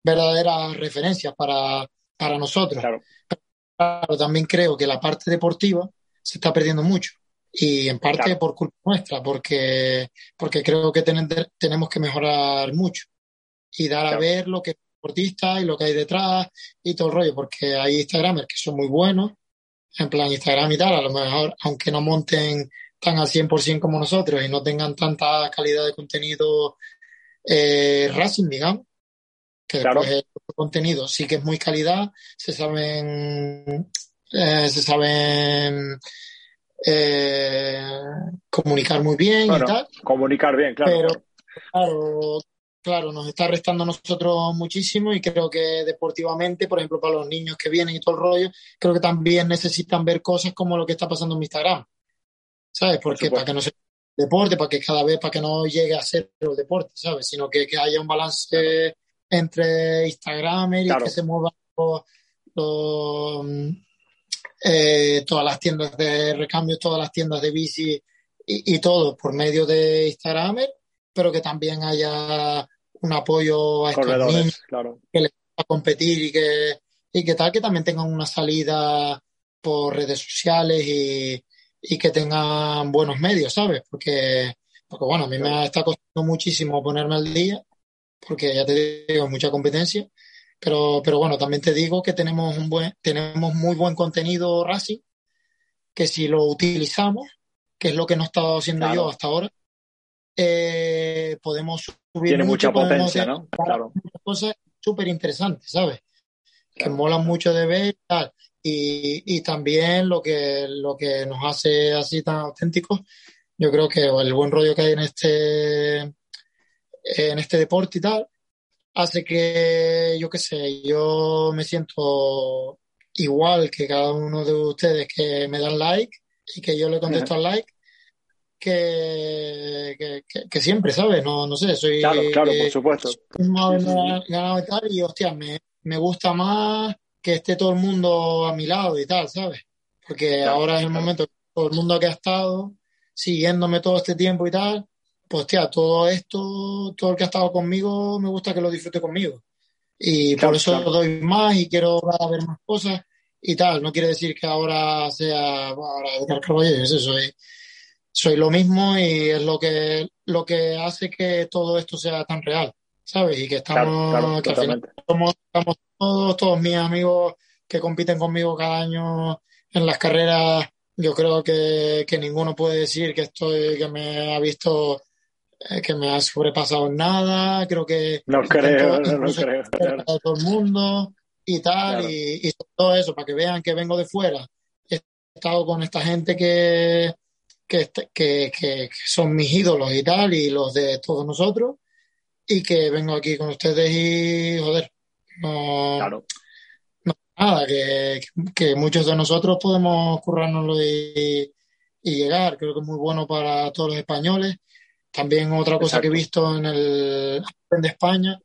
verdaderas referencias para, para nosotros. Claro. Pero también creo que la parte deportiva se está perdiendo mucho y en parte claro. por culpa nuestra, porque, porque creo que ten, tenemos que mejorar mucho y dar claro. a ver lo que es deportista y lo que hay detrás y todo el rollo, porque hay Instagramers que son muy buenos, en plan Instagram y tal, a lo mejor, aunque no monten tan al 100% como nosotros y no tengan tanta calidad de contenido eh, Racing, digamos, que después el contenido sí que es muy calidad, se saben, eh, se saben eh, comunicar muy bien y tal. Comunicar bien, claro. Pero, claro, claro, nos está restando a nosotros muchísimo y creo que deportivamente, por ejemplo, para los niños que vienen y todo el rollo, creo que también necesitan ver cosas como lo que está pasando en mi Instagram. ¿Sabes? Porque para que no se deporte, para que cada vez, para que no llegue a ser el deporte, ¿sabes? Sino que, que haya un balance entre Instagram y que se muevan los, eh, todas las tiendas de recambio, todas las tiendas de bici y, y todo por medio de Instagram, pero que también haya un apoyo a estos niños claro. que les a competir y que, y que tal, que también tengan una salida por redes sociales y, y que tengan buenos medios, ¿sabes? Porque, porque bueno, a mí me está costando muchísimo ponerme al día, porque ya te digo, mucha competencia, pero, pero bueno, también te digo que tenemos un buen, tenemos muy buen contenido Racing, que si lo utilizamos, que es lo que no he estado haciendo Claro. yo hasta ahora, eh, podemos subir Tiene mucho, mucha potencia, ¿no? Claro. muchas cosas súper interesantes, ¿sabes? Que molan mucho de ver y tal. Y, y también lo que, lo que nos hace así tan auténticos, yo creo que el buen rollo que hay en este, en este deporte y tal, hace que, yo qué sé, yo me siento igual que cada uno de ustedes que me dan like y que yo le contesto al like, que, que, que- siempre, ¿sabes? No, no sé, soy Claro, claro, por supuesto. ganado y tal, y hostia, me, me gusta más que esté todo el mundo a mi lado y tal, ¿sabes? Porque Claro, ahora es el claro. momento todo el mundo que ha estado siguiéndome todo este tiempo y tal, pues hostia, todo esto, todo el que ha estado conmigo, me gusta que lo disfrute conmigo. Y Claro, por eso claro. doy más y quiero ver más cosas y tal. No quiere decir que ahora sea, bueno, ahora Edgar Carballo, yo sé, soy, soy lo mismo y es lo que, lo que hace que todo esto sea tan real, ¿sabes? Y que estamos, Claro, que al final somos, estamos todos, todos mis amigos que compiten conmigo cada año en las carreras, yo creo que, que ninguno puede decir que estoy, que me ha visto, que me ha sobrepasado nada, creo que No creo, no, no creo. Claro, todo el mundo y tal, claro. y, y todo eso, para que vean que vengo de fuera. He estado con esta gente que, que, que, que- son mis ídolos y tal, y los de todos nosotros, y que vengo aquí con ustedes y, joder, no, Claro. nada, que, que muchos de nosotros podemos currárnoslo y, y llegar. Creo que es muy bueno para todos los españoles. También otra cosa que he visto en el Open de España,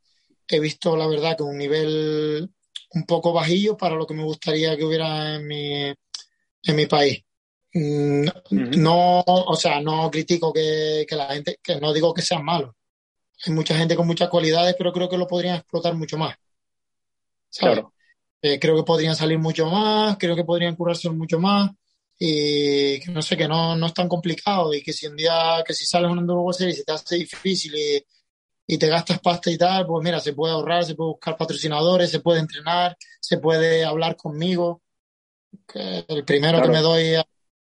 he visto la verdad que un nivel un poco bajillo para lo que me gustaría que hubiera en mi, en mi país. Mm, Ujú. No, o sea, no critico que, que la gente, que no digo que sean malos. Hay mucha gente con muchas cualidades, pero creo que lo podrían explotar mucho más. ¿Sabes? Claro. Eh, creo que podrían salir mucho más, creo que podrían curarse mucho más y que no sé, que no, no es tan complicado y que si un día, que si sales un World Series y se te hace difícil y, y te gastas pasta y tal, pues mira, se puede ahorrar, se puede buscar patrocinadores, se puede entrenar, se puede hablar conmigo. Que el primero que me doy, a-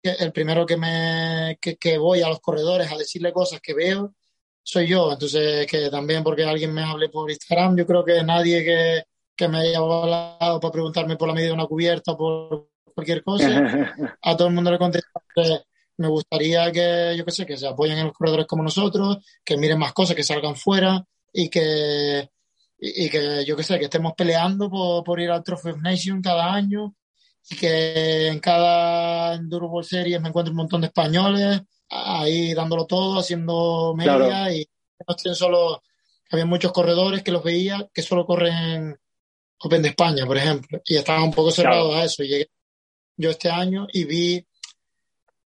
el primero que me que, que voy a los corredores a decirle cosas que veo, soy yo. Entonces, que también porque alguien me hable por Instagram, yo creo que nadie que, que me haya hablado para preguntarme por la medida de una cubierta por cualquier cosa, a todo el mundo le contesto que me gustaría que, yo qué sé, que se apoyen en los corredores como nosotros, que miren más cosas, que salgan fuera y que, y, y que, yo qué sé, que estemos peleando por, por ir al Trophy of Nation cada año y que en cada Enduro World Series me encuentre un montón de españoles ahí dándolo todo, haciendo media Claro. y no estén solo, había muchos corredores que los veía que solo corren Open de España, por ejemplo, y estaban un poco cerrados Claro. a eso. Y llegué yo este año y vi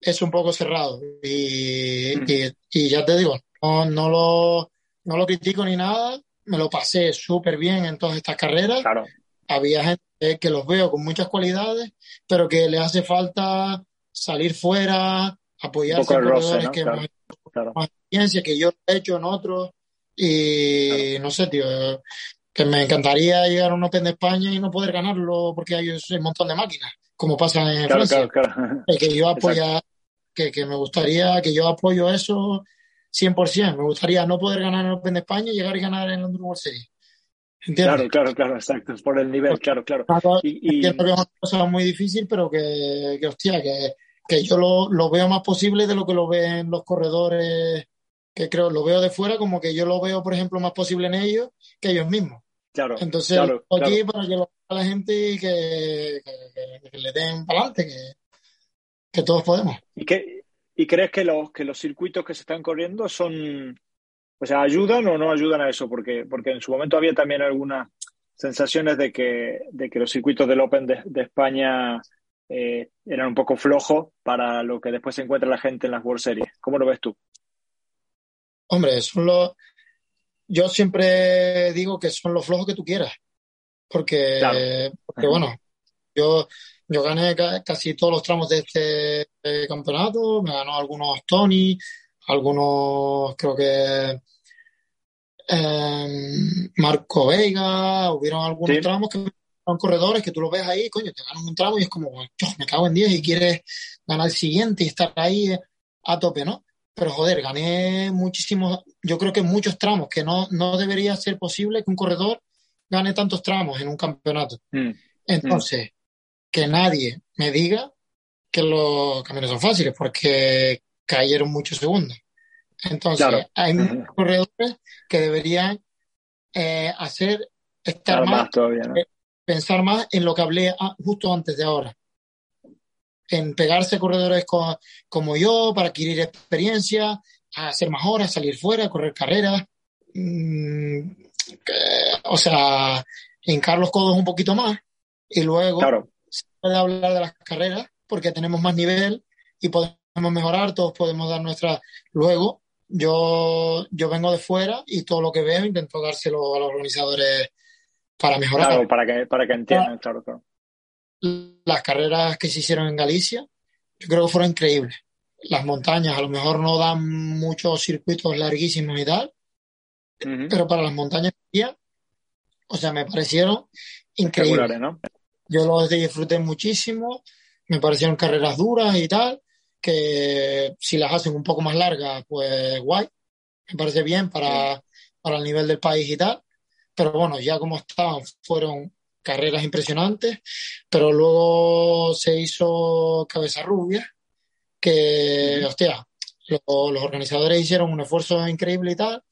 eso un poco cerrado. Y, Mm. y, y ya te digo, no, no, lo, no lo critico ni nada, me lo pasé súper bien en todas estas carreras. Claro. Había gente que los veo con muchas cualidades, pero que les hace falta salir fuera, apoyarse en corredores ¿no? que Claro. más Claro. más experiencia que yo he hecho en otros y no sé, tío, que me encantaría llegar a un Open de España y no poder ganarlo porque hay un montón de máquinas, como pasa en Claro, Francia. claro, claro. Y que yo apoya, que, que me gustaría, que yo apoyo eso 100%. Me gustaría no poder ganar el Open de España y llegar y ganar en el Enduro World Series. Claro, claro, claro, exacto, por el nivel, claro, claro. Y, y... Entiendo que es una cosa muy difícil, pero que, que hostia, que, que yo lo, lo, veo más posible de lo que lo ven los corredores, que creo, lo veo de fuera como que yo lo veo, por ejemplo, más posible en ellos que ellos mismos. Claro. Entonces, claro, aquí para que lo a la gente y que, que, que le den para adelante, que, que todos podemos. ¿Y, qué, ¿Y crees que los, que los circuitos que se están corriendo son, o sea, ayudan o no ayudan a eso? Porque, porque en su momento había también algunas sensaciones de que, de que los circuitos del Open de, de España eh, eran un poco flojos para lo que después se encuentra la gente en las World Series. ¿Cómo lo ves tú? Hombre, son los, yo siempre digo que son los flojos que tú quieras. Porque, Claro. porque bueno, yo, yo gané ca- casi todos los tramos de este eh, campeonato, me ganó algunos Tony, algunos creo que eh, Marco Veiga, hubieron algunos Sí. tramos que son corredores que tú los ves ahí, coño, te ganan un tramo y es como, "Yo, me cago en 10 y quieres ganar el siguiente y estar ahí a tope, ¿no? Pero joder, gané muchísimos, yo creo que muchos tramos, que no, no debería ser posible que un corredor gane tantos tramos en un campeonato. Mm, Entonces, que nadie me diga que los caminos son fáciles, porque cayeron muchos segundos. Entonces, Claro. hay muchos corredores que deberían eh, hacer, estar Claro, más, más todavía, ¿no? pensar más en lo que hablé a- justo antes de ahora. En pegarse a corredores co- como yo para adquirir experiencia, a hacer más horas, salir fuera, correr carreras. mm, que- o sea, hincar los codos un poquito más y luego Claro, puede hablar de las carreras porque tenemos más nivel y podemos mejorar, todos podemos dar nuestra. Luego, yo, yo vengo de fuera y todo lo que veo intento dárselo a los organizadores para mejorar. claro, para que, para que entiendan, claro, claro. Las carreras que se hicieron en Galicia, yo creo que fueron increíbles. Las montañas a lo mejor no dan muchos circuitos larguísimos y tal, pero para las montañas o sea, me parecieron increíbles. ¿no? Yo los disfruté muchísimo, me parecieron carreras duras y tal, que si las hacen un poco más largas, pues guay, me parece bien para, para el nivel del país y tal, pero bueno, ya como estaban, fueron carreras impresionantes, pero luego se hizo Cabeza Rubia, que, hostia, lo- los organizadores hicieron un esfuerzo increíble y tal,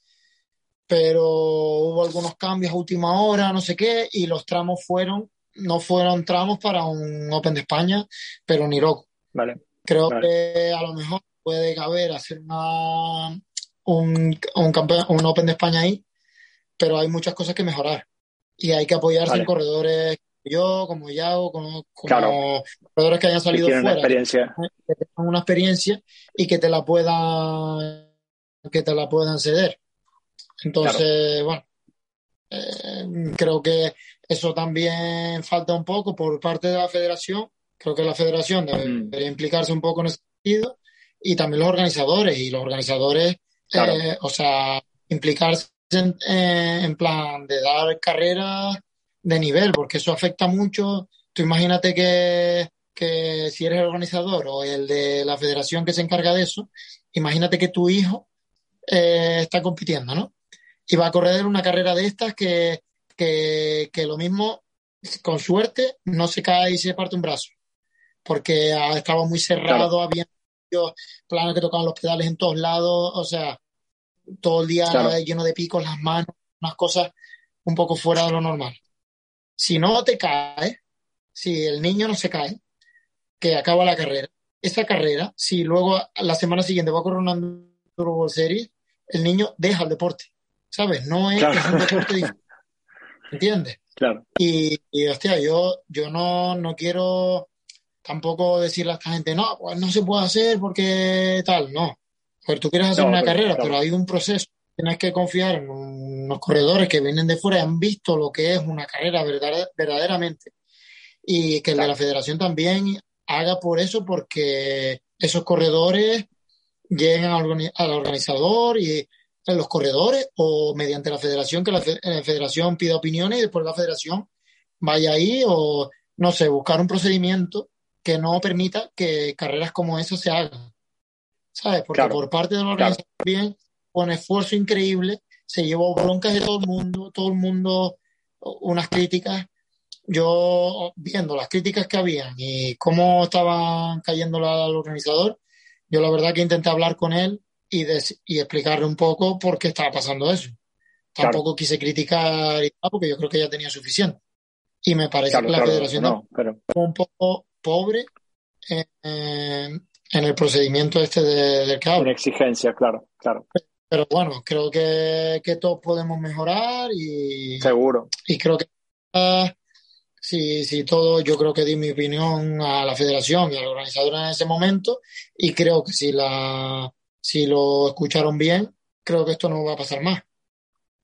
pero hubo algunos cambios a última hora, no sé qué, y los tramos fueron, no fueron tramos para un Open de España, pero ni loco. Vale. Creo Vale. que a lo mejor puede caber hacer una, un, un, campe- un Open de España ahí, pero hay muchas cosas que mejorar. Y hay que apoyarse Vale. en corredores como yo, como Yago, como, como Claro. corredores que hayan Que salido tienen fuera, experiencia. que tengan una experiencia y que te la puedan, que te la puedan ceder. Entonces, bueno, eh, creo que eso también falta un poco por parte de la federación. Creo que la federación debe- Mm. debería implicarse un poco en ese sentido y también los organizadores y los organizadores, Claro. eh, o sea, implicarse en, eh, en plan de dar carreras de nivel, porque eso afecta mucho. Tú imagínate que, que si eres el organizador o el de la federación que se encarga de eso, imagínate que tu hijo eh, está compitiendo, ¿no? Y va a correr una carrera de estas que, que, que lo mismo, con suerte, no se cae y se parte un brazo, porque ha estado muy cerrado, había planos que tocaban los pedales en todos lados, o sea, todo el día Claro. lleno de picos, las manos, unas cosas un poco fuera de lo normal. Si no te cae, si el niño no se cae, que acaba la carrera, esa carrera, si luego la semana siguiente va a correr una Enduro World Series, el niño deja el deporte, ¿sabes? No es, Claro. es un deporte diferente, ¿entiendes? Claro, Y, y, hostia, yo, yo no, no quiero tampoco decirle a esta gente, no, pues no se puede hacer porque tal, no. Pues tú quieres hacer No, una pero- carrera, claro. pero hay un proceso. Tienes que confiar en unos corredores que vienen de fuera y han visto lo que es una carrera verdad- verdaderamente. Y que Claro. la federación también haga por eso, porque esos corredores lleguen al, organi- al organizador y a los corredores o mediante la federación, que la, fe- la federación pida opiniones y después la federación vaya ahí o, no sé, buscar un procedimiento que no permita que carreras como esas se hagan. ¿Sabes? Porque Claro, por parte de la claro. organización, bien, con esfuerzo increíble, se llevó broncas de todo el mundo, todo el mundo unas críticas, yo viendo las críticas que habían y cómo estaban cayendo al organizador, yo la verdad que intenté hablar con él y, y explicarle un poco por qué estaba pasando eso. Tampoco quise criticar porque yo creo que ya tenía suficiente. Y me parece que la federación no, pero... un poco pobre en, en, el procedimiento este de, del cable. En exigencia, claro, claro. Pero bueno, creo que, que todos podemos mejorar y. Seguro. Y creo que. si, si todo, yo creo que di mi opinión a la federación y al organizador en ese momento. Y creo que si, la, si lo escucharon bien, creo que esto no va a pasar más.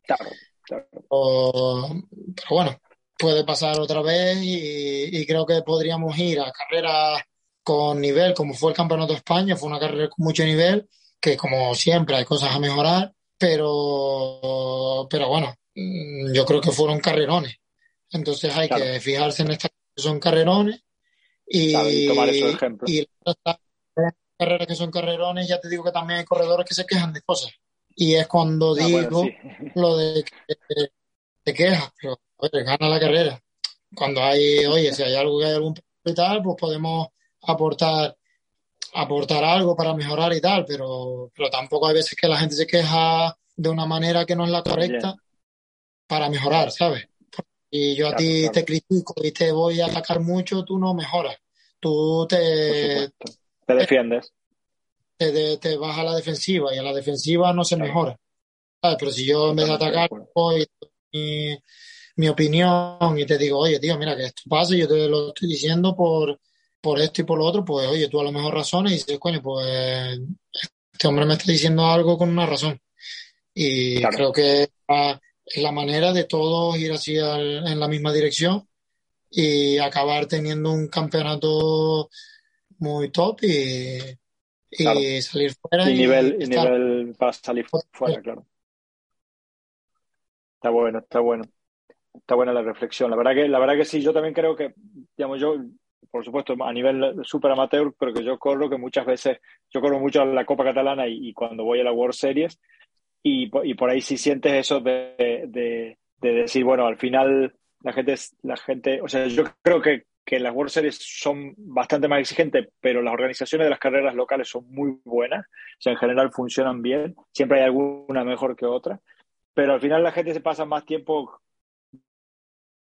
Claro, claro. pero bueno, puede pasar otra vez y, y, creo que podríamos ir a carreras con nivel, como fue el Campeonato de España, fue una carrera con mucho nivel que como siempre hay cosas a mejorar, pero, pero bueno, mm, yo creo que fueron carrerones. Entonces hay que fijarse en estas que son carrerones y, y tomar esos ejemplos. Y las carreras que son carrerones, ya te digo que también hay corredores que se quejan de cosas. Y es cuando ah, digo lo de que te quejas, pero gana la carrera. Cuando hay, oye, si hay algo que hay algún y tal, pues podemos aportar aportar algo para mejorar y tal, pero, pero tampoco hay veces que la gente se queja de una manera que no es la correcta para mejorar, ¿sabes? Y yo a ti te critico y te voy a atacar mucho, tú no mejoras. Tú te... Te defiendes. Te, te, vas a la defensiva y a la defensiva no se mejora. ¿sabes? Pero si yo en vez de atacar voy mi, mi opinión y te digo, oye, tío, mira que esto pasa y yo te lo estoy diciendo por, por esto y por lo otro, pues oye, tú a lo mejor razones y dices, coño, pues este hombre me está diciendo algo con una razón. Y creo que es la manera de todos ir así en la misma dirección y acabar teniendo un campeonato muy top y, y salir fuera. Y, nivel, y nivel para salir fuera, claro. Está bueno, está bueno. Está buena la reflexión. La verdad que, la verdad que sí, yo también creo que, digamos, yo por supuesto, a nivel super amateur, pero que yo corro, que muchas veces, yo corro mucho a la Copa Catalana y, cuando voy a la World Series, y, y por ahí sí sientes eso de, de, decir, bueno, al final la gente, la gente, o sea, yo creo que, que las World Series son bastante más exigentes, pero las organizaciones de las carreras locales son muy buenas, o sea, en general funcionan bien, siempre hay alguna mejor que otra, pero al final la gente se pasa más tiempo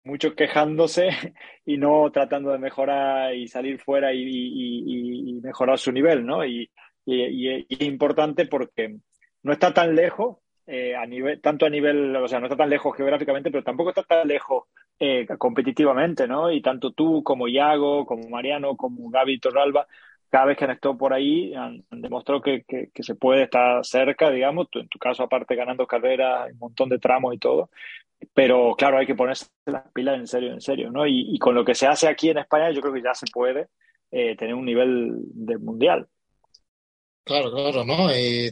mucho quejándose y no tratando de mejorar y salir fuera y, mejorar su nivel, ¿no? Y, es importante porque no está tan lejos, eh, a nivel, tanto a nivel, o sea, no está tan lejos geográficamente, pero tampoco está tan lejos eh, competitivamente, ¿no? Y tanto tú como Iago, como Mariano, como Gaby Torralba, cada vez que han estado por ahí han, demostrado que, que, se puede estar cerca, digamos, en tu caso aparte ganando carreras, un montón de tramos y todo, pero claro, hay que ponerse las pilas en serio, en serio, ¿no? Y, con lo que se hace aquí en España, yo creo que ya se puede eh, tener un nivel de mundial. Claro, claro, ¿no? Y,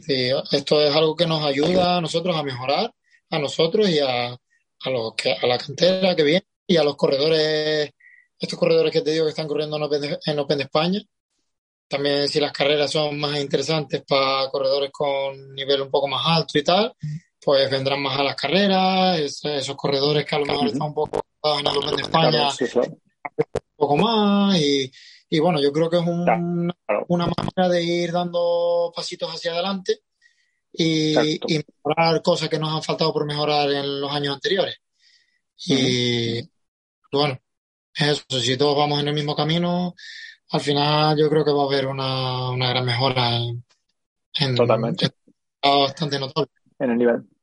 esto es algo que nos ayuda a nosotros a mejorar, a nosotros y a, a, los que, a la cantera que viene y a los corredores, estos corredores que te digo que están corriendo en Open en Open de España. También si las carreras son más interesantes para corredores con nivel un poco más alto y tal, pues vendrán más a las carreras, esos corredores que a lo mejor están un poco en el Open de España, un poco más, y, y, bueno, yo creo que es una manera de ir dando pasitos hacia adelante y, y, mejorar cosas que nos han faltado por mejorar en los años anteriores. Y bueno, eso, si todos vamos en el mismo camino, al final yo creo que va a haber una, una gran mejora en, en Totalmente. bastante notable. En el nivel.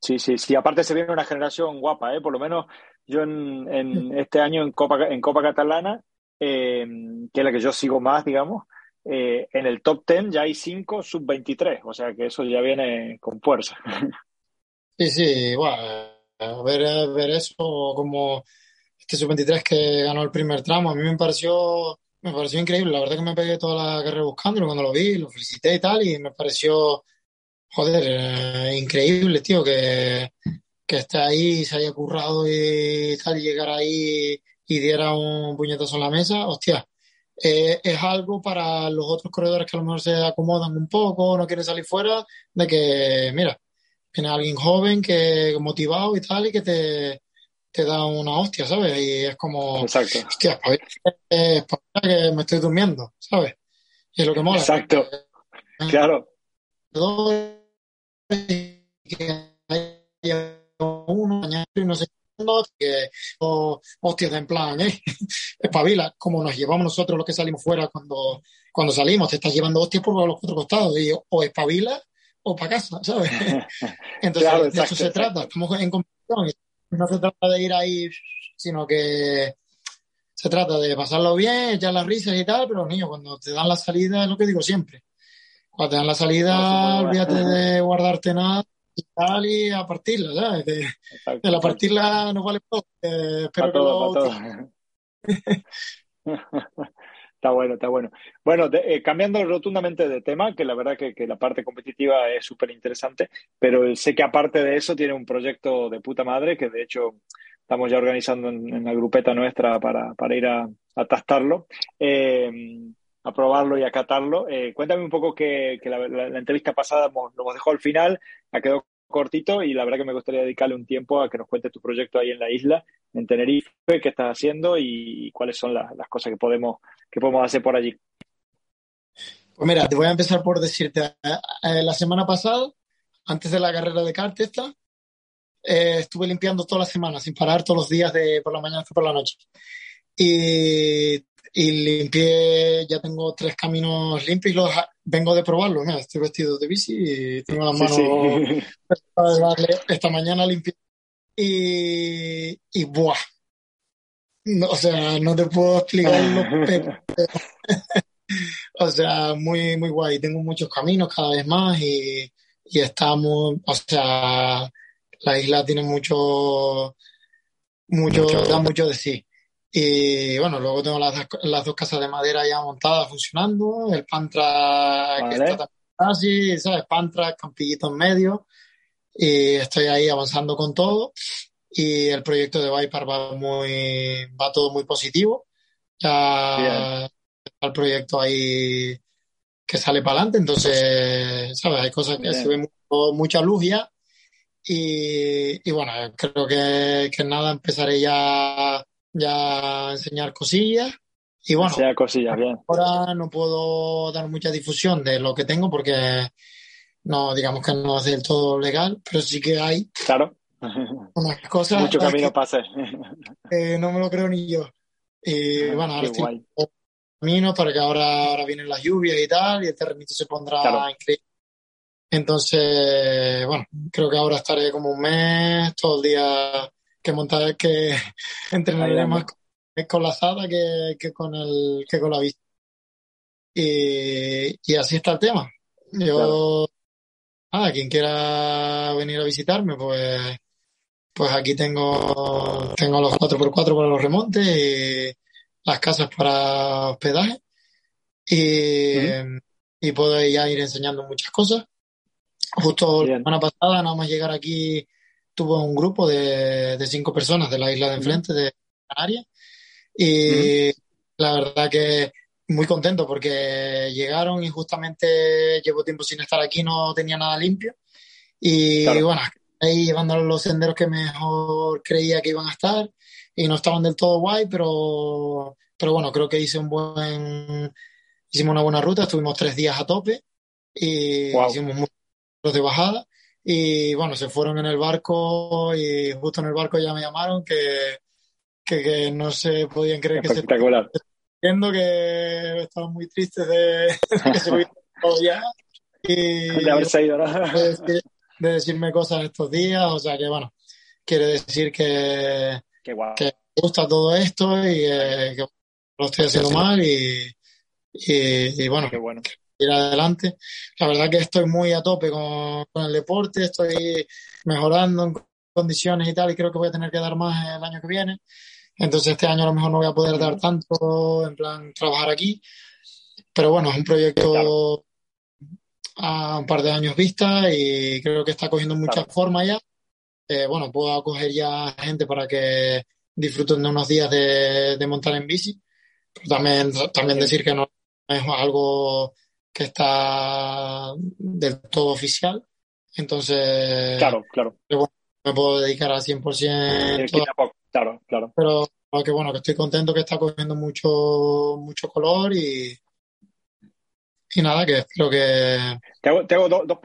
Sí, sí, sí. Aparte se viene una generación guapa, ¿eh? Por lo menos yo en, en este año en Copa, en Copa Catalana, eh, que es la que yo sigo más, digamos, eh, en el top 10 ya hay 5 sub-23, o sea que eso ya viene con fuerza. Sí, sí, bueno, ver, ver eso como este sub-23 que ganó el primer tramo, a mí me pareció, me pareció increíble. La verdad que me pegué toda la carrera buscándolo cuando lo vi, lo felicité y tal, y me pareció joder, eh, increíble, tío, que, que esté ahí, se haya currado y tal, y llegar ahí y diera un puñetazo en la mesa, hostia, eh, es algo para los otros corredores que a lo mejor se acomodan un poco, no quieren salir fuera, de que, mira, viene alguien joven, que motivado y tal, y que te, te da una hostia, ¿sabes? Y es como, Exacto. hostia, espabila, eh, espabila que me estoy durmiendo, ¿sabes? Y es lo que mola. Exacto. que- Claro. Que haya uno y no sé que o hostias en plan eh, espabila como nos llevamos nosotros los que salimos fuera cuando, cuando salimos te estás llevando hostias por los cuatro costados y o espabila o para casa ¿sabes? entonces Claro, de eso se exacto. trata estamos en competición no se trata de ir ahí sino que se trata de pasarlo bien echar las risas y tal pero niño cuando te dan la salida es lo que digo siempre cuando te dan la salida, olvídate de guardarte nada y tal y a partirla, ¿sabes? De, la partirla no vale todo. Eh, espero Para que todo, todo. Está bueno, está bueno. Bueno, de- eh, cambiando rotundamente de tema, que la verdad que, que la parte competitiva es súper interesante, pero sé que aparte de eso tiene un proyecto de puta madre que de hecho estamos ya organizando en, en la grupeta nuestra para, para ir a, a tastarlo, eh, a probarlo y a catarlo. Eh, cuéntame un poco que, que la, la- la entrevista pasada lo hemos dejado al final, ha quedado cortito y la verdad que me gustaría dedicarle un tiempo a que nos cuentes tu proyecto ahí en la isla, en Tenerife, qué estás haciendo y cuáles son las, las cosas que podemos, que podemos hacer por allí. Pues mira, te voy a empezar por decirte, eh, eh, la semana pasada, antes de la carrera de kart esta, eh, estuve limpiando toda la semana, sin parar, todos los días de por la mañana hasta por la noche. Y, y limpié, ya tengo tres caminos limpios y los vengo de probarlo. Mira, estoy vestido de bici y tengo las manos Sí, sí. para darle esta mañana limpié. Y, y buah. No, o sea, no te puedo explicar lo o sea, muy, muy guay. Tengo muchos caminos cada vez más y, y está muy, o sea, la isla tiene mucho, mucho, da mucho de sí. Y bueno, luego tengo las, las dos casas de madera ya montadas, funcionando, el Pantra que Vale. está también así, ¿sabes? Pantra, campillito en medio. Y estoy ahí avanzando con todo. Y el proyecto de Vipar va muy, va todo muy positivo. Ya está el proyecto ahí que sale para adelante. Entonces, ¿sabes? Hay cosas que Bien. se ve mucho- mucha luz ya. Y, y bueno, creo que, que nada, empezaré ya, ya enseñar cosillas. Y bueno, sea cosillas, bien. ahora no puedo dar mucha difusión de lo que tengo porque no, digamos que no es del todo legal, pero sí que hay Claro. unas cosas Mucho camino para hacer. que no me lo creo ni yo. Y bueno, ahora estoy en camino para que ahora, ahora vienen las lluvias y tal, y el terrenito se pondrá Claro. increíble. Entonces, bueno, creo que ahora estaré como un mes, todo el día que montar, que entrenaré Ahí más con, con la asada que, que con el, que con la bici. Y, y así está el tema. Yo, nada, quien quiera venir a visitarme, pues, pues aquí tengo, tengo los 4x4 para los remontes y las casas para hospedaje. Y, y puedo ya ir enseñando muchas cosas. Justo la semana pasada, nada más llegar aquí, tuve un grupo de, de cinco personas de la isla de enfrente de Canarias. Y la verdad que muy contento porque llegaron y justamente llevo tiempo sin estar aquí, no tenía nada limpio. Y Claro. bueno, ahí llevando los senderos que mejor creía que iban a estar y no estaban del todo guay, pero, pero bueno, creo que hice un buen, hicimos una buena ruta, estuvimos tres días a tope y Wow. hicimos muchos de bajada y bueno, se fueron en el barco y justo en el barco ya me llamaron que, que, que no se podían creer que se viendo que estaban muy tristes de, que se hubiera ya y De haberse ido, ¿no? de, decir- de decirme cosas estos días, o sea que bueno, quiere decir que, Qué guay. que me gusta todo esto y eh, que lo estoy haciendo mal y, y, y bueno, Qué bueno. Ir adelante. La verdad que estoy muy a tope con, con el deporte, estoy mejorando en condiciones y tal, y creo que voy a tener que dar más el año que viene. Entonces este año a lo mejor no voy a poder dar tanto, en plan, trabajar aquí. Pero bueno, es un proyecto a un par de años vista y creo que está cogiendo mucha forma ya. Eh, bueno, puedo acoger ya gente para que disfruten de unos días de, de montar en bici. Pero también, también decir que no es algo que está del todo oficial. Entonces, Claro, claro. me puedo dedicar al 100%. Eh, poco, claro, claro. Pero que bueno, que estoy contento que está cogiendo mucho, mucho color y, y nada, que espero que... Te hago, dos, dos,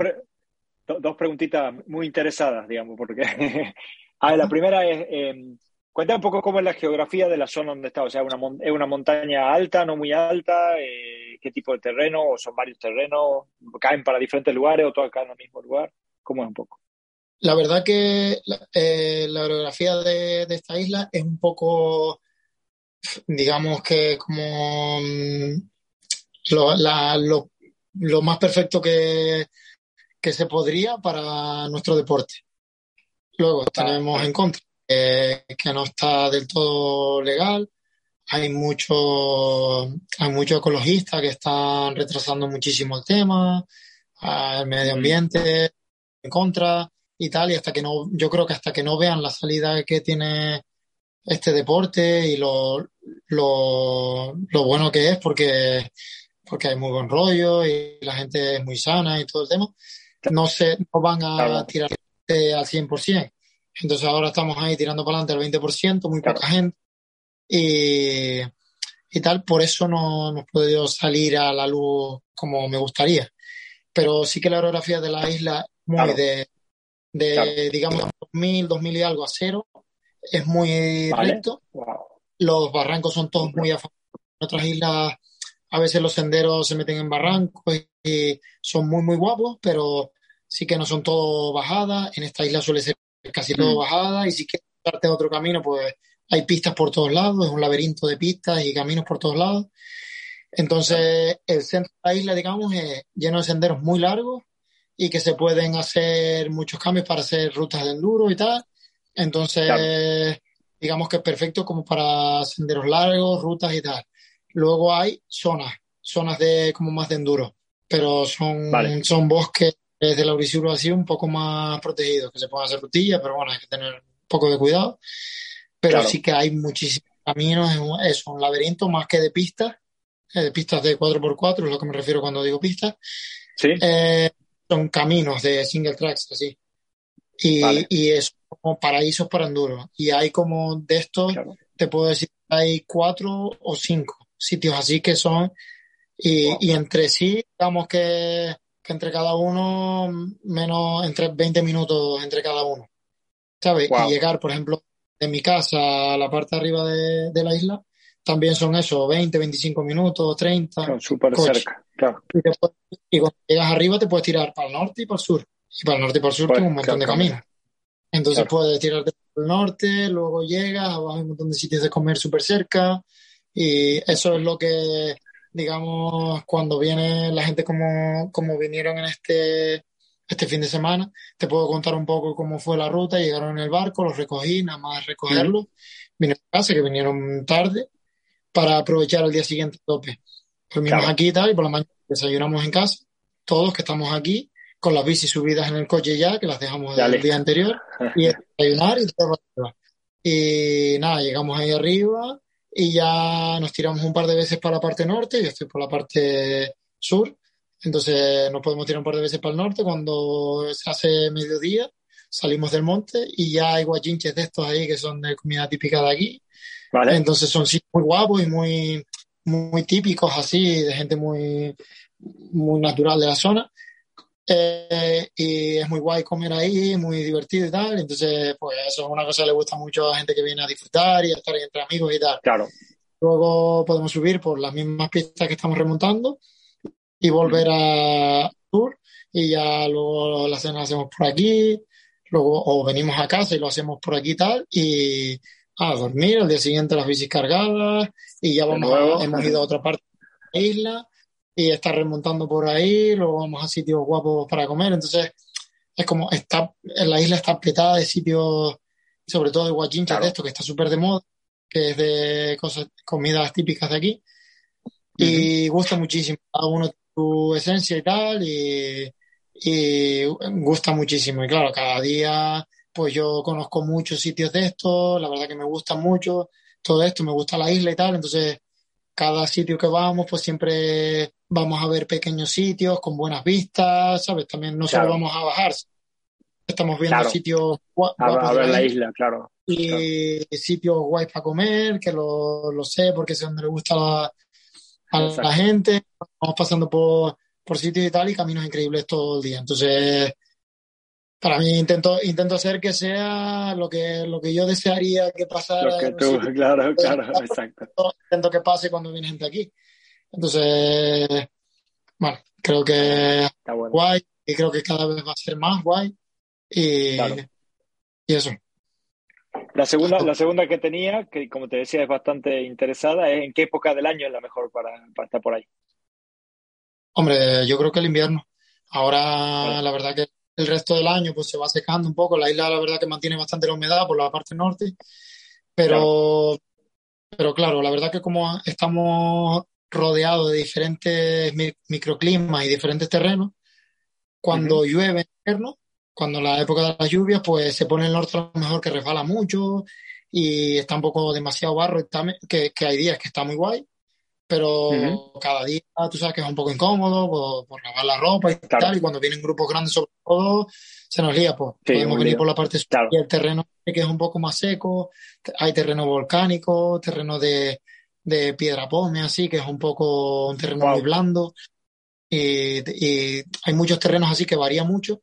dos preguntitas muy interesadas, digamos, porque... ah, la primera es, eh, cuéntame un poco cómo es la geografía de la zona donde está, o sea, una, ¿es una montaña alta, no muy alta? Eh, ¿Qué tipo de terreno? ¿O son varios terrenos? ¿Caen para diferentes lugares o todos caen en el mismo lugar? ¿Cómo es un poco? La verdad que la, eh, la orografía de, de, esta isla es un poco, digamos que como mm, lo, la, lo, lo, más perfecto que, que, se podría para nuestro deporte. Luego tenemos en contra eh, que no está del todo legal. Hay muchos hay muchos ecologistas que están retrasando muchísimo el tema, el medio ambiente en contra y tal, y hasta que no, yo creo que hasta que no vean la salida que tiene este deporte y lo, lo, lo bueno que es, porque, porque hay muy buen rollo y la gente es muy sana y todo el tema, no se, no van a tirar al 100%. Entonces ahora estamos ahí tirando para adelante al 20%, muy poca gente. Y, y tal, por eso no hemos podido salir a la luz como me gustaría. Pero sí que la orografía de la isla muy de de, claro. digamos, 2000, 2000 y algo a cero. Es muy vale. recto. Wow. Los barrancos son todos muy a favor. En otras islas, a veces los senderos se meten en barrancos y son muy, muy guapos, pero sí que no son todo bajadas. En esta isla suele ser casi todo mm. bajada y si quieres darte otro camino, pues hay pistas por todos lados. Es un laberinto de pistas y caminos por todos lados. Entonces, el centro de la isla, digamos, es lleno de senderos muy largos y que se pueden hacer muchos cambios para hacer rutas de enduro y tal. Entonces, claro. digamos que es perfecto como para senderos largos, rutas y tal. Luego hay zonas, zonas de como más de enduro, pero son, vale. son bosques de Laurisuro así un poco más protegidos, que se pueden hacer rutillas, pero bueno, hay que tener un poco de cuidado. Pero claro. sí que hay muchísimos caminos, es un laberinto más que de pistas, eh, de pistas de 4x4, es lo que me refiero cuando digo pistas. Sí. Eh, son caminos de single tracks así. Y, vale. y es como paraísos para enduro. Y hay como de estos, claro. te puedo decir, hay cuatro o cinco sitios así que son, y, wow. y entre sí, digamos que, que, entre cada uno, menos, entre 20 minutos entre cada uno. ¿Sabes? Wow. Y llegar, por ejemplo, de mi casa a la parte de arriba de, de la isla, también son eso, 20, 25 minutos, 30. Claro, súper cerca, claro. Y, después, y, cuando llegas arriba te puedes tirar para el norte y para el sur. Y para el norte y para el sur pues, tienes un montón claro, de caminos. Entonces claro. puedes tirarte para el norte, luego llegas, abajo hay un montón de sitios de comer súper cerca. Y eso es lo que, digamos, cuando viene la gente como, como vinieron en este, este fin de semana, te puedo contar un poco cómo fue la ruta. Llegaron en el barco, los recogí, nada más recogerlos. Vine a casa, que vinieron tarde para aprovechar el día siguiente tope. Dormimos claro. aquí y tal, y por la mañana desayunamos en casa, todos que estamos aquí, con las bicis subidas en el coche ya, que las dejamos el día anterior, y desayunar y todo Y nada, llegamos ahí arriba y ya nos tiramos un par de veces para la parte norte, yo estoy por la parte sur, entonces nos podemos tirar un par de veces para el norte cuando se hace mediodía, salimos del monte y ya hay guachinches de estos ahí que son de comida típica de aquí, Vale. Entonces son sitios muy guapos y muy, muy típicos así, de gente muy, muy natural de la zona. Eh, y es muy guay comer ahí, muy divertido y tal. Entonces, pues eso es una cosa que le gusta mucho a la gente que viene a disfrutar y a estar entre amigos y tal. Claro. Luego podemos subir por las mismas pistas que estamos remontando y volver a Tour y ya luego la cena la hacemos por aquí, luego o venimos a casa y lo hacemos por aquí y tal y a dormir, al día siguiente las bicis cargadas y ya vamos a, hemos ido a otra parte de la isla y está remontando por ahí, luego vamos a sitios guapos para comer, entonces es como está, la isla está apretada de sitios, sobre todo de guachinches claro. de esto, que está súper de moda, que es de cosas, comidas típicas de aquí, y uh -huh. gusta muchísimo, cada uno su esencia y tal, y, y gusta muchísimo, y claro, cada día pues yo conozco muchos sitios de esto, la verdad que me gusta mucho todo esto, me gusta la isla y tal, entonces cada sitio que vamos, pues siempre vamos a ver pequeños sitios con buenas vistas, ¿sabes? También no claro. solo vamos a bajar, estamos viendo Claro. sitios A, guapos a ver la la isla claro. y sitios guays para comer, que lo, lo sé porque sé dónde le gusta la- a la Exacto. gente. Vamos pasando por, por sitios y tal y caminos increíbles todo el día. Entonces, para mí intento, intento hacer que sea lo que, lo que yo desearía que pasara. Lo que tú, claro, claro, exacto. Intento que pase cuando viene gente aquí. Entonces, bueno, creo que Está bueno. guay y creo que cada vez va a ser más guay. Y, Claro. y eso. La segunda, la segunda que tenía, que como te decía es bastante interesada, es en qué época del año es la mejor para, para estar por ahí. Hombre, yo creo que el invierno. Ahora, la verdad que el resto del año pues se va secando un poco. La isla, la verdad que mantiene bastante la humedad por la parte norte, pero, pero claro, la verdad que como estamos rodeados de diferentes mi- microclimas y diferentes terrenos, cuando llueve en invierno, cuando la época de las lluvias, pues se pone el norte a lo mejor que resbala mucho y está un poco demasiado barro, y está que, que hay días que está muy guay, pero Ujú. cada día tú sabes que es un poco incómodo por, por lavar la ropa y Claro. tal, y cuando vienen grupos grandes sobre todo, se nos lía, pues Sí, podemos venir por la parte sur Claro. y el terreno que es un poco más seco, hay terreno volcánico, terreno de, de piedra pome, así, que es un poco un terreno Wow. muy blando, y, y hay muchos terrenos así que varía mucho,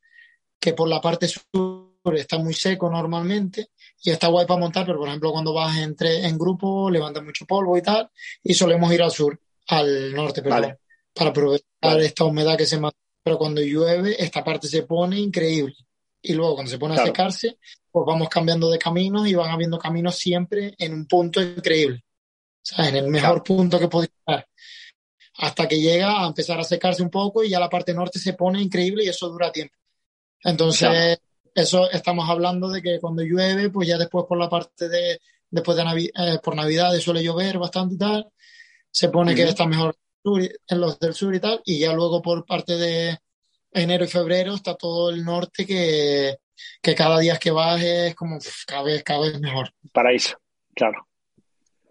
que por la parte sur está muy seco normalmente y está guay para montar, pero por ejemplo cuando vas entre, en grupo levanta mucho polvo y tal, y solemos ir al sur, al norte, perdón, Vale. para aprovechar Vale. esta humedad que se mata. Pero cuando llueve, esta parte se pone increíble. Y luego cuando se pone a secarse, pues vamos cambiando de caminos y van habiendo caminos siempre en un punto increíble. Sea, en el mejor punto que podéis estar. Hasta que llega a empezar a secarse un poco y ya la parte norte se pone increíble y eso dura tiempo. Entonces, Claro. eso estamos hablando de que cuando llueve, pues ya después por la parte de, después de Navi- eh, por Navidades suele llover bastante y tal, se pone que está mejor en los del sur y tal, y ya luego por parte de enero y febrero está todo el norte que, que cada día que vas es como cada vez, cada vez mejor. Paraíso, claro.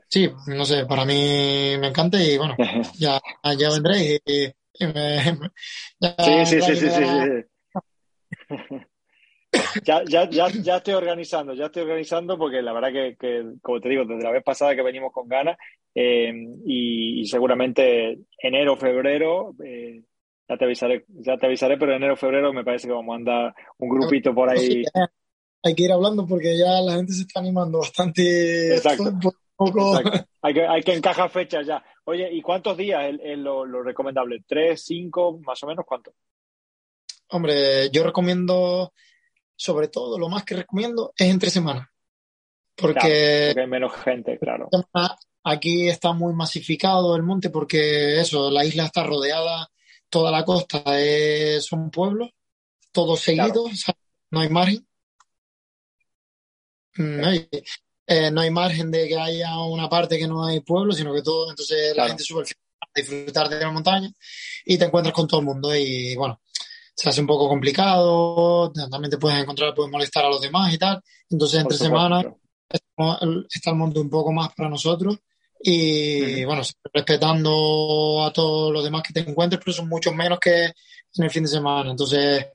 Sí, no sé, para mí me encanta y bueno, ya, ya vendréis y, y me, ya Sí, sí, sí, sí. Ya, ya, ya, ya estoy organizando, ya estoy organizando porque la verdad que, que, como te digo, desde la vez pasada que venimos con ganas eh, y, y seguramente enero, febrero, eh, ya te avisaré, ya te avisaré, pero enero, febrero me parece que vamos a andar un grupito por ahí. Sí, hay que ir hablando porque ya la gente se está animando bastante. Exacto. Poco. Hay que, hay que encajar fechas ya. Oye, ¿y cuántos días es, lo, lo recomendable? ¿Tres, cinco, más o menos? ¿Cuánto? Hombre, yo recomiendo, sobre todo, lo más que recomiendo es entre semanas. Claro, Porque hay menos gente, claro. aquí está muy masificado el monte porque eso, la isla está rodeada, toda la costa es, son pueblos, todos seguidos, o sea, no hay margen. Mm, hay- eh, no hay margen de que haya una parte que no hay pueblo, sino que todo, entonces la Claro. gente sube a disfrutar de la montaña y te encuentras con todo el mundo y bueno, se hace un poco complicado, también te puedes encontrar, puedes molestar a los demás y tal, entonces Por entre semanas está el monte un poco más para nosotros y bueno, respetando a todos los demás que te encuentres, pero son muchos menos que en el fin de semana. Entonces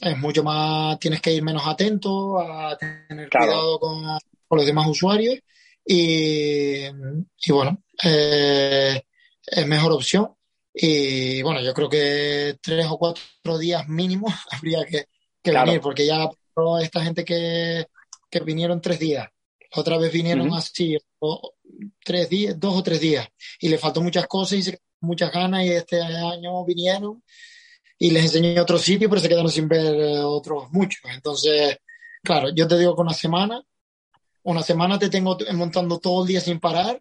es mucho más, tienes que ir menos atento a tener Claro. cuidado con, con los demás usuarios y, y bueno, eh, es mejor opción. Y bueno, yo creo que tres o cuatro días mínimo habría que, que Claro. venir, porque ya esta gente que, que vinieron tres días, otra vez vinieron Ujú. así, o- tres días, dos o tres días, y le faltó muchas cosas y se muchas ganas, y este año vinieron y les enseñé otro sitio, pero se quedaron sin ver eh, otros muchos. Entonces, claro, yo te digo que una semana, una semana te tengo montando todo el día sin parar,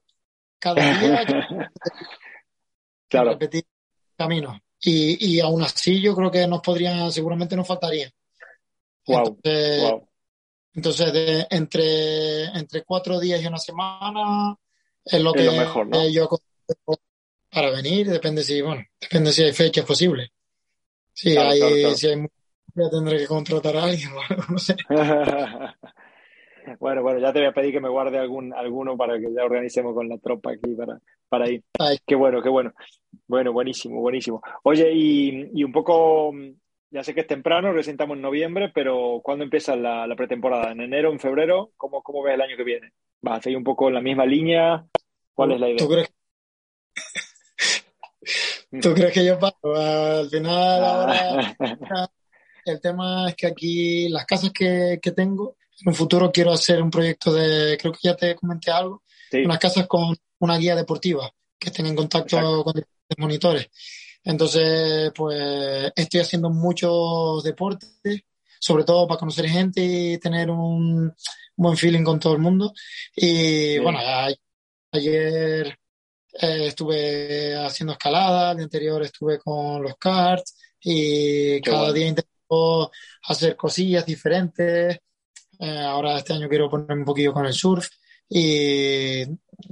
cada día, Claro, repetir caminos. Y, y aún así yo creo que nos podrían, seguramente nos faltaría. wow, Entonces, wow. entonces de, entre, entre cuatro días y una semana es lo Es que lo mejor, ¿no? yo para venir, depende si, bueno, depende si hay fechas posibles. Si Claro, hay, claro, claro. si hay ya tendré que contratar a alguien o algo, no sé. Bueno, bueno, ya te voy a pedir que me guarde algún, alguno para que ya organicemos con la tropa aquí para, para ir. Ay. Qué bueno, qué bueno. Bueno, buenísimo, buenísimo. Oye, y, y un poco mm, ya sé que es temprano, recién estamos en noviembre, pero ¿cuándo empieza la, la pretemporada? ¿En enero, en febrero? ¿Cómo, ¿Cómo ves el año que viene? ¿Vas a seguir un poco en la misma línea? ¿Cuál es la idea? ¿Tú crees, ¿Tú crees que yo paro? Al final, ahora, Ah, el tema es que aquí las casas que, que tengo, en un futuro quiero hacer un proyecto de, creo que ya te comenté algo, sí, unas casas con una guía deportiva que estén en contacto Exacto. con monitores. Entonces, pues estoy haciendo muchos deportes, sobre todo para conocer gente y tener un buen feeling con todo el mundo. Y Sí. bueno, a- ayer eh, estuve haciendo escalada, el día anterior estuve con los karts y Qué cada bueno. día intento hacer cosillas diferentes. Eh, ahora este año quiero ponerme un poquillo con el surf y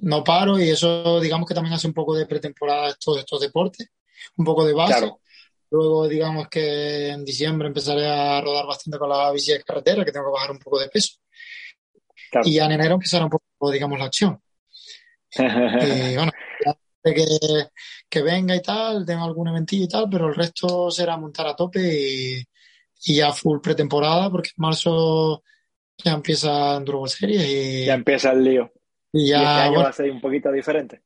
no paro y eso digamos que también hace un poco de pretemporada todos estos deportes, un poco de base. claro, Luego digamos que en diciembre empezaré a rodar bastante con la bici de carretera, que tengo que bajar un poco de peso. claro. Y ya en enero empezará un poco, digamos, la acción. Y bueno, de que, que venga y tal, tengo algún eventillo y tal, pero el resto será montar a tope y, y ya full pretemporada, porque en marzo ya empieza Enduro World Series y, Ya empieza el lío. y Y este ya, año bueno, va a ser un poquito diferente.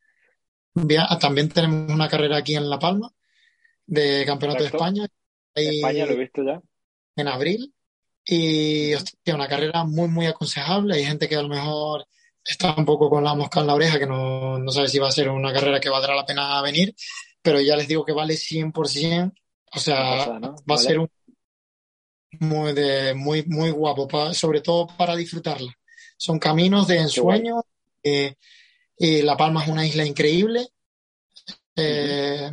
ya- también tenemos una carrera aquí en La Palma de Campeonato de. España. En Ahí- España lo he visto ya. en abril y hostia, una carrera muy, muy aconsejable. Hay gente que a lo mejor está un poco con la mosca en la oreja, que no, no sabe si va a ser una carrera que valdrá la pena venir, pero ya les digo que vale 100%. O sea, No pasa, ¿no? va a ser un muy, de, muy, muy guapo, pa- sobre todo para disfrutarla. Son caminos de ensueño. eh, y La Palma es una isla increíble. Eh.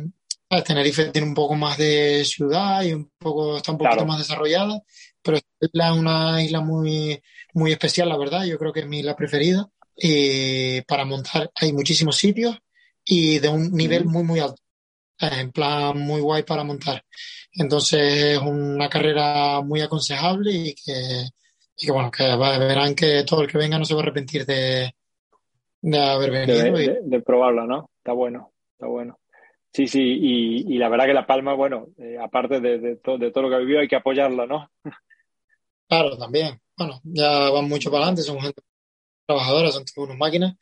Tenerife tiene un poco más de ciudad y un poco, está un poquito Claro. más desarrollada, pero es una isla muy, muy especial, la verdad. Yo creo que es mi isla preferida. Y para montar hay muchísimos sitios y de un nivel muy, muy alto. Eh, En plan muy guay para montar. Entonces es una carrera muy aconsejable y que, y que bueno, que verán que todo el que venga no se va a arrepentir de, de haber de, venido. y- de- de probarla, ¿no? Está bueno, está bueno. Sí, sí, y, y la verdad que La Palma, bueno, eh, aparte de, de, to- de todo lo que ha vivido, hay que apoyarla, ¿no? Claro, también. Bueno, ya van mucho para adelante, son gente trabajadora, son unas máquinas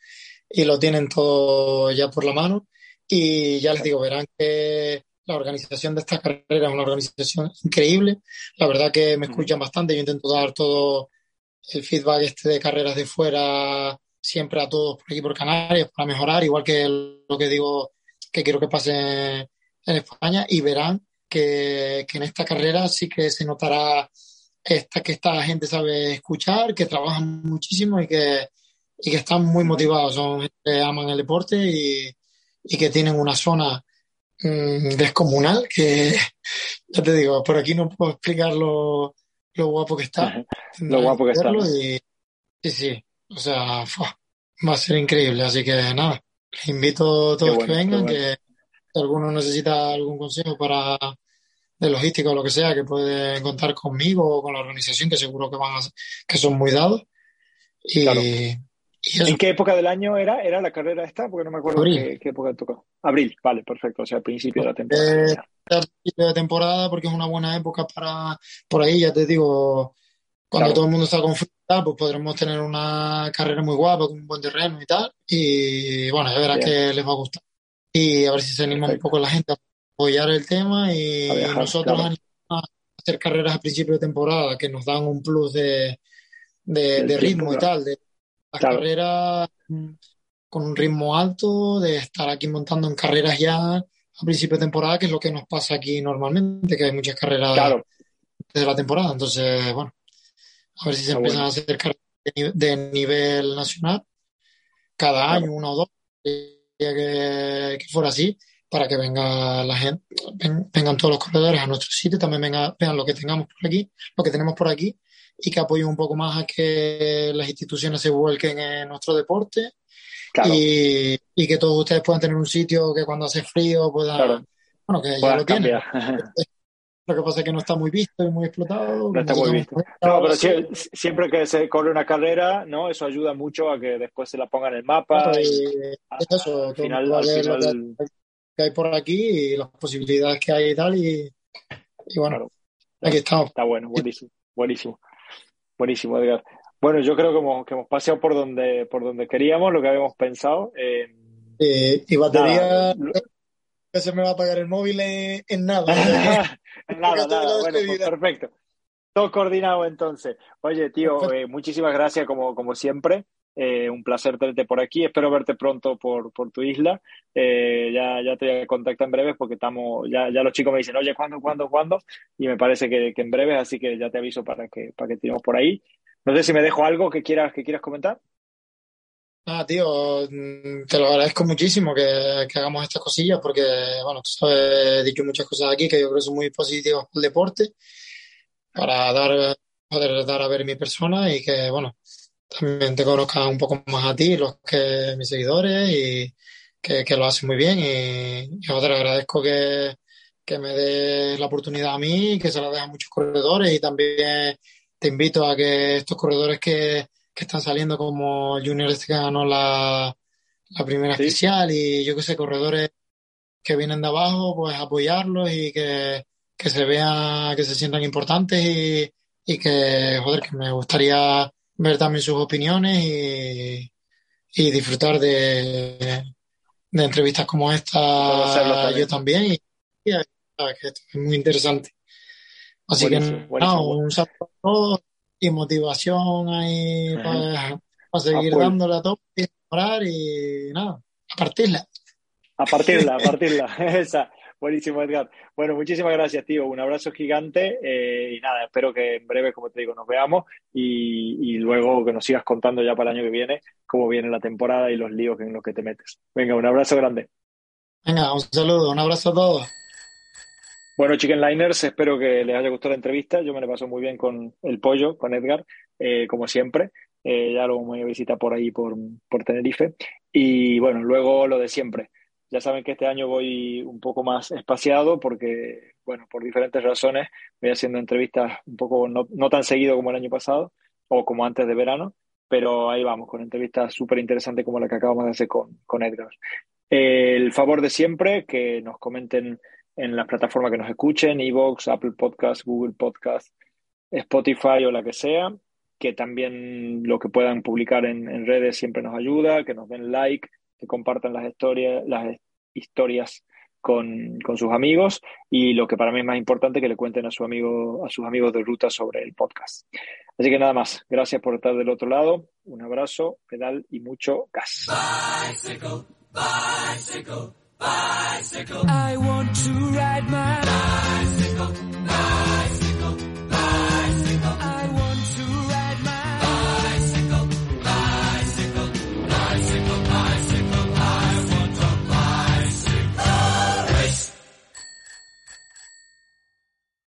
y lo tienen todo ya por la mano. Y ya les digo, verán que la organización de esta carrera es una organización increíble. La verdad que me escuchan bastante. Yo intento dar todo el feedback este de carreras de fuera siempre a todos por aquí por Canarias para mejorar, igual que lo que digo que quiero que pase en España y verán que, que en esta carrera sí que se notará esta, que esta gente sabe escuchar, que trabajan muchísimo y que, y que están muy motivados, son gente que aman el deporte y, y que tienen una zona mm, descomunal que, ya te digo, por aquí no puedo explicar lo, lo guapo que está. Lo guapo que está, y- sí, sí, o sea, va a ser increíble, así que nada, les invito a todos bueno, que vengan, bueno. que si alguno necesita algún consejo para de logística o lo que sea, que pueden contar conmigo o con la organización, que seguro que van a, que son muy dados. Y, Claro. ¿En qué época del año era, era la carrera esta? Porque no me acuerdo qué, qué época tocó. Abril, vale, perfecto, o sea, principio de la temporada. Eh, principio de temporada porque es una buena época para por ahí, ya te digo, cuando Claro. todo el mundo está con pues podremos tener una carrera muy guapa con un buen terreno y tal. Y bueno, ya verás Bien. que les va a gustar. Y a ver si se anima un Perfecto. poco la gente a apoyar el tema y viajar, nosotros claro. a hacer carreras a principio de temporada que nos dan un plus de, de, de ritmo y tal, de las Claro. carreras mm, con un ritmo alto, de estar aquí montando en carreras ya a principio de temporada, que es lo que nos pasa aquí normalmente, que hay muchas carreras Claro, de la temporada. Entonces, bueno, a ver si se empiezan bueno. a hacer carreras de, ni- de nivel nacional cada Claro. año, uno o dos, que, que fuera así, para que venga la gente, ven- vengan todos los corredores a nuestro sitio, también venga, vean lo que tengamos por aquí, lo que tenemos por aquí, y que apoyen un poco más a que las instituciones se vuelquen en nuestro deporte claro, y, y que todos ustedes puedan tener un sitio que cuando hace frío puedan, Claro. bueno, que ya lo tienen. Lo que pasa es que no está muy visto y muy explotado. No está muy visto. No, pero sie- siempre que se corre una carrera, ¿no? Eso ayuda mucho a que después se la pongan en el mapa y eso, al final, al final, hay- que hay por aquí y las posibilidades que hay y tal. Y, y bueno, Claro. aquí estamos. Está bueno, buenísimo, buenísimo, buenísimo, Edgar. Bueno, yo creo que hemos, que hemos paseado por donde, por donde queríamos, lo que habíamos pensado. Eh, Eh, y batería, nada, que se me va a apagar el móvil en, en nada. nada, nada, bueno, pues perfecto. Todo coordinado entonces. Oye, tío, eh, muchísimas gracias como, como siempre. Eh, un placer tenerte por aquí. Espero verte pronto por, por tu isla. Eh, ya, ya te contactar en breves porque estamos, ya, ya los chicos me dicen, oye, ¿cuándo, cuándo, cuándo? Y me parece que, que en breves, así que ya te aviso para que, para que tiremos por ahí. No sé si me dejo algo que quieras, que quieras comentar. Ah, tío, mm, te lo agradezco muchísimo que, que hagamos estas cosillas porque, bueno, tú sabes, he dicho muchas cosas aquí que yo creo que son muy positivas para el deporte, para dar, poder dar a ver mi persona y que, bueno, también te conozcan un poco más a ti, los que mis seguidores y que, que lo hacen muy bien y, y lo agradezco que, que me des la oportunidad a mí, que se la des a muchos corredores y también te invito a que estos corredores que que están saliendo como Junior este que ganó la, la primera Sí. especial y yo que sé, corredores que vienen de abajo, pues apoyarlos y que, que se vean, que se sientan importantes y, y que, joder, que me gustaría ver también sus opiniones y, y disfrutar de, de entrevistas como esta yo también y, y, sabes que esto es muy interesante. Así Buenísimo, que buenísimo. un saludo a todos y motivación ahí para, para seguir A full. dándole a tope y mejorar y nada, a partirla. A partirla, a partirla. Esa. Buenísimo, Edgar. Bueno, muchísimas gracias, tío. Un abrazo gigante eh, y nada, espero que en breve, como te digo, nos veamos y, y luego que nos sigas contando ya para el año que viene cómo viene la temporada y los líos en los que te metes. Venga, un abrazo grande. Venga, un saludo, un abrazo a todos. Bueno, Chicken Liners, espero que les haya gustado la entrevista. Yo me la paso muy bien con el pollo, con Edgar, eh, como siempre. Eh, ya lo voy a visitar por ahí, por, por Tenerife. Y bueno, luego lo de siempre. Ya saben que este año voy un poco más espaciado porque, bueno, por diferentes razones voy haciendo entrevistas un poco no, no tan seguido como el año pasado o como antes de verano, pero ahí vamos, con entrevistas súper interesantes como la que acabamos de hacer con, con Edgar. El favor de siempre, que nos comenten en las plataformas que nos escuchen, Evox, Apple Podcast, Google Podcast, Spotify o la que sea, que también lo que puedan publicar en, en redes siempre nos ayuda, que nos den like, que compartan las historias, las historias con, con, sus amigos y lo que para mí es más importante, que le cuenten a, su amigo, a sus amigos de ruta sobre el podcast. Así que nada más, gracias por estar del otro lado, un abrazo, pedal y mucho gas. Bicycle, bicycle, bicycle. I want to ride my bicycle.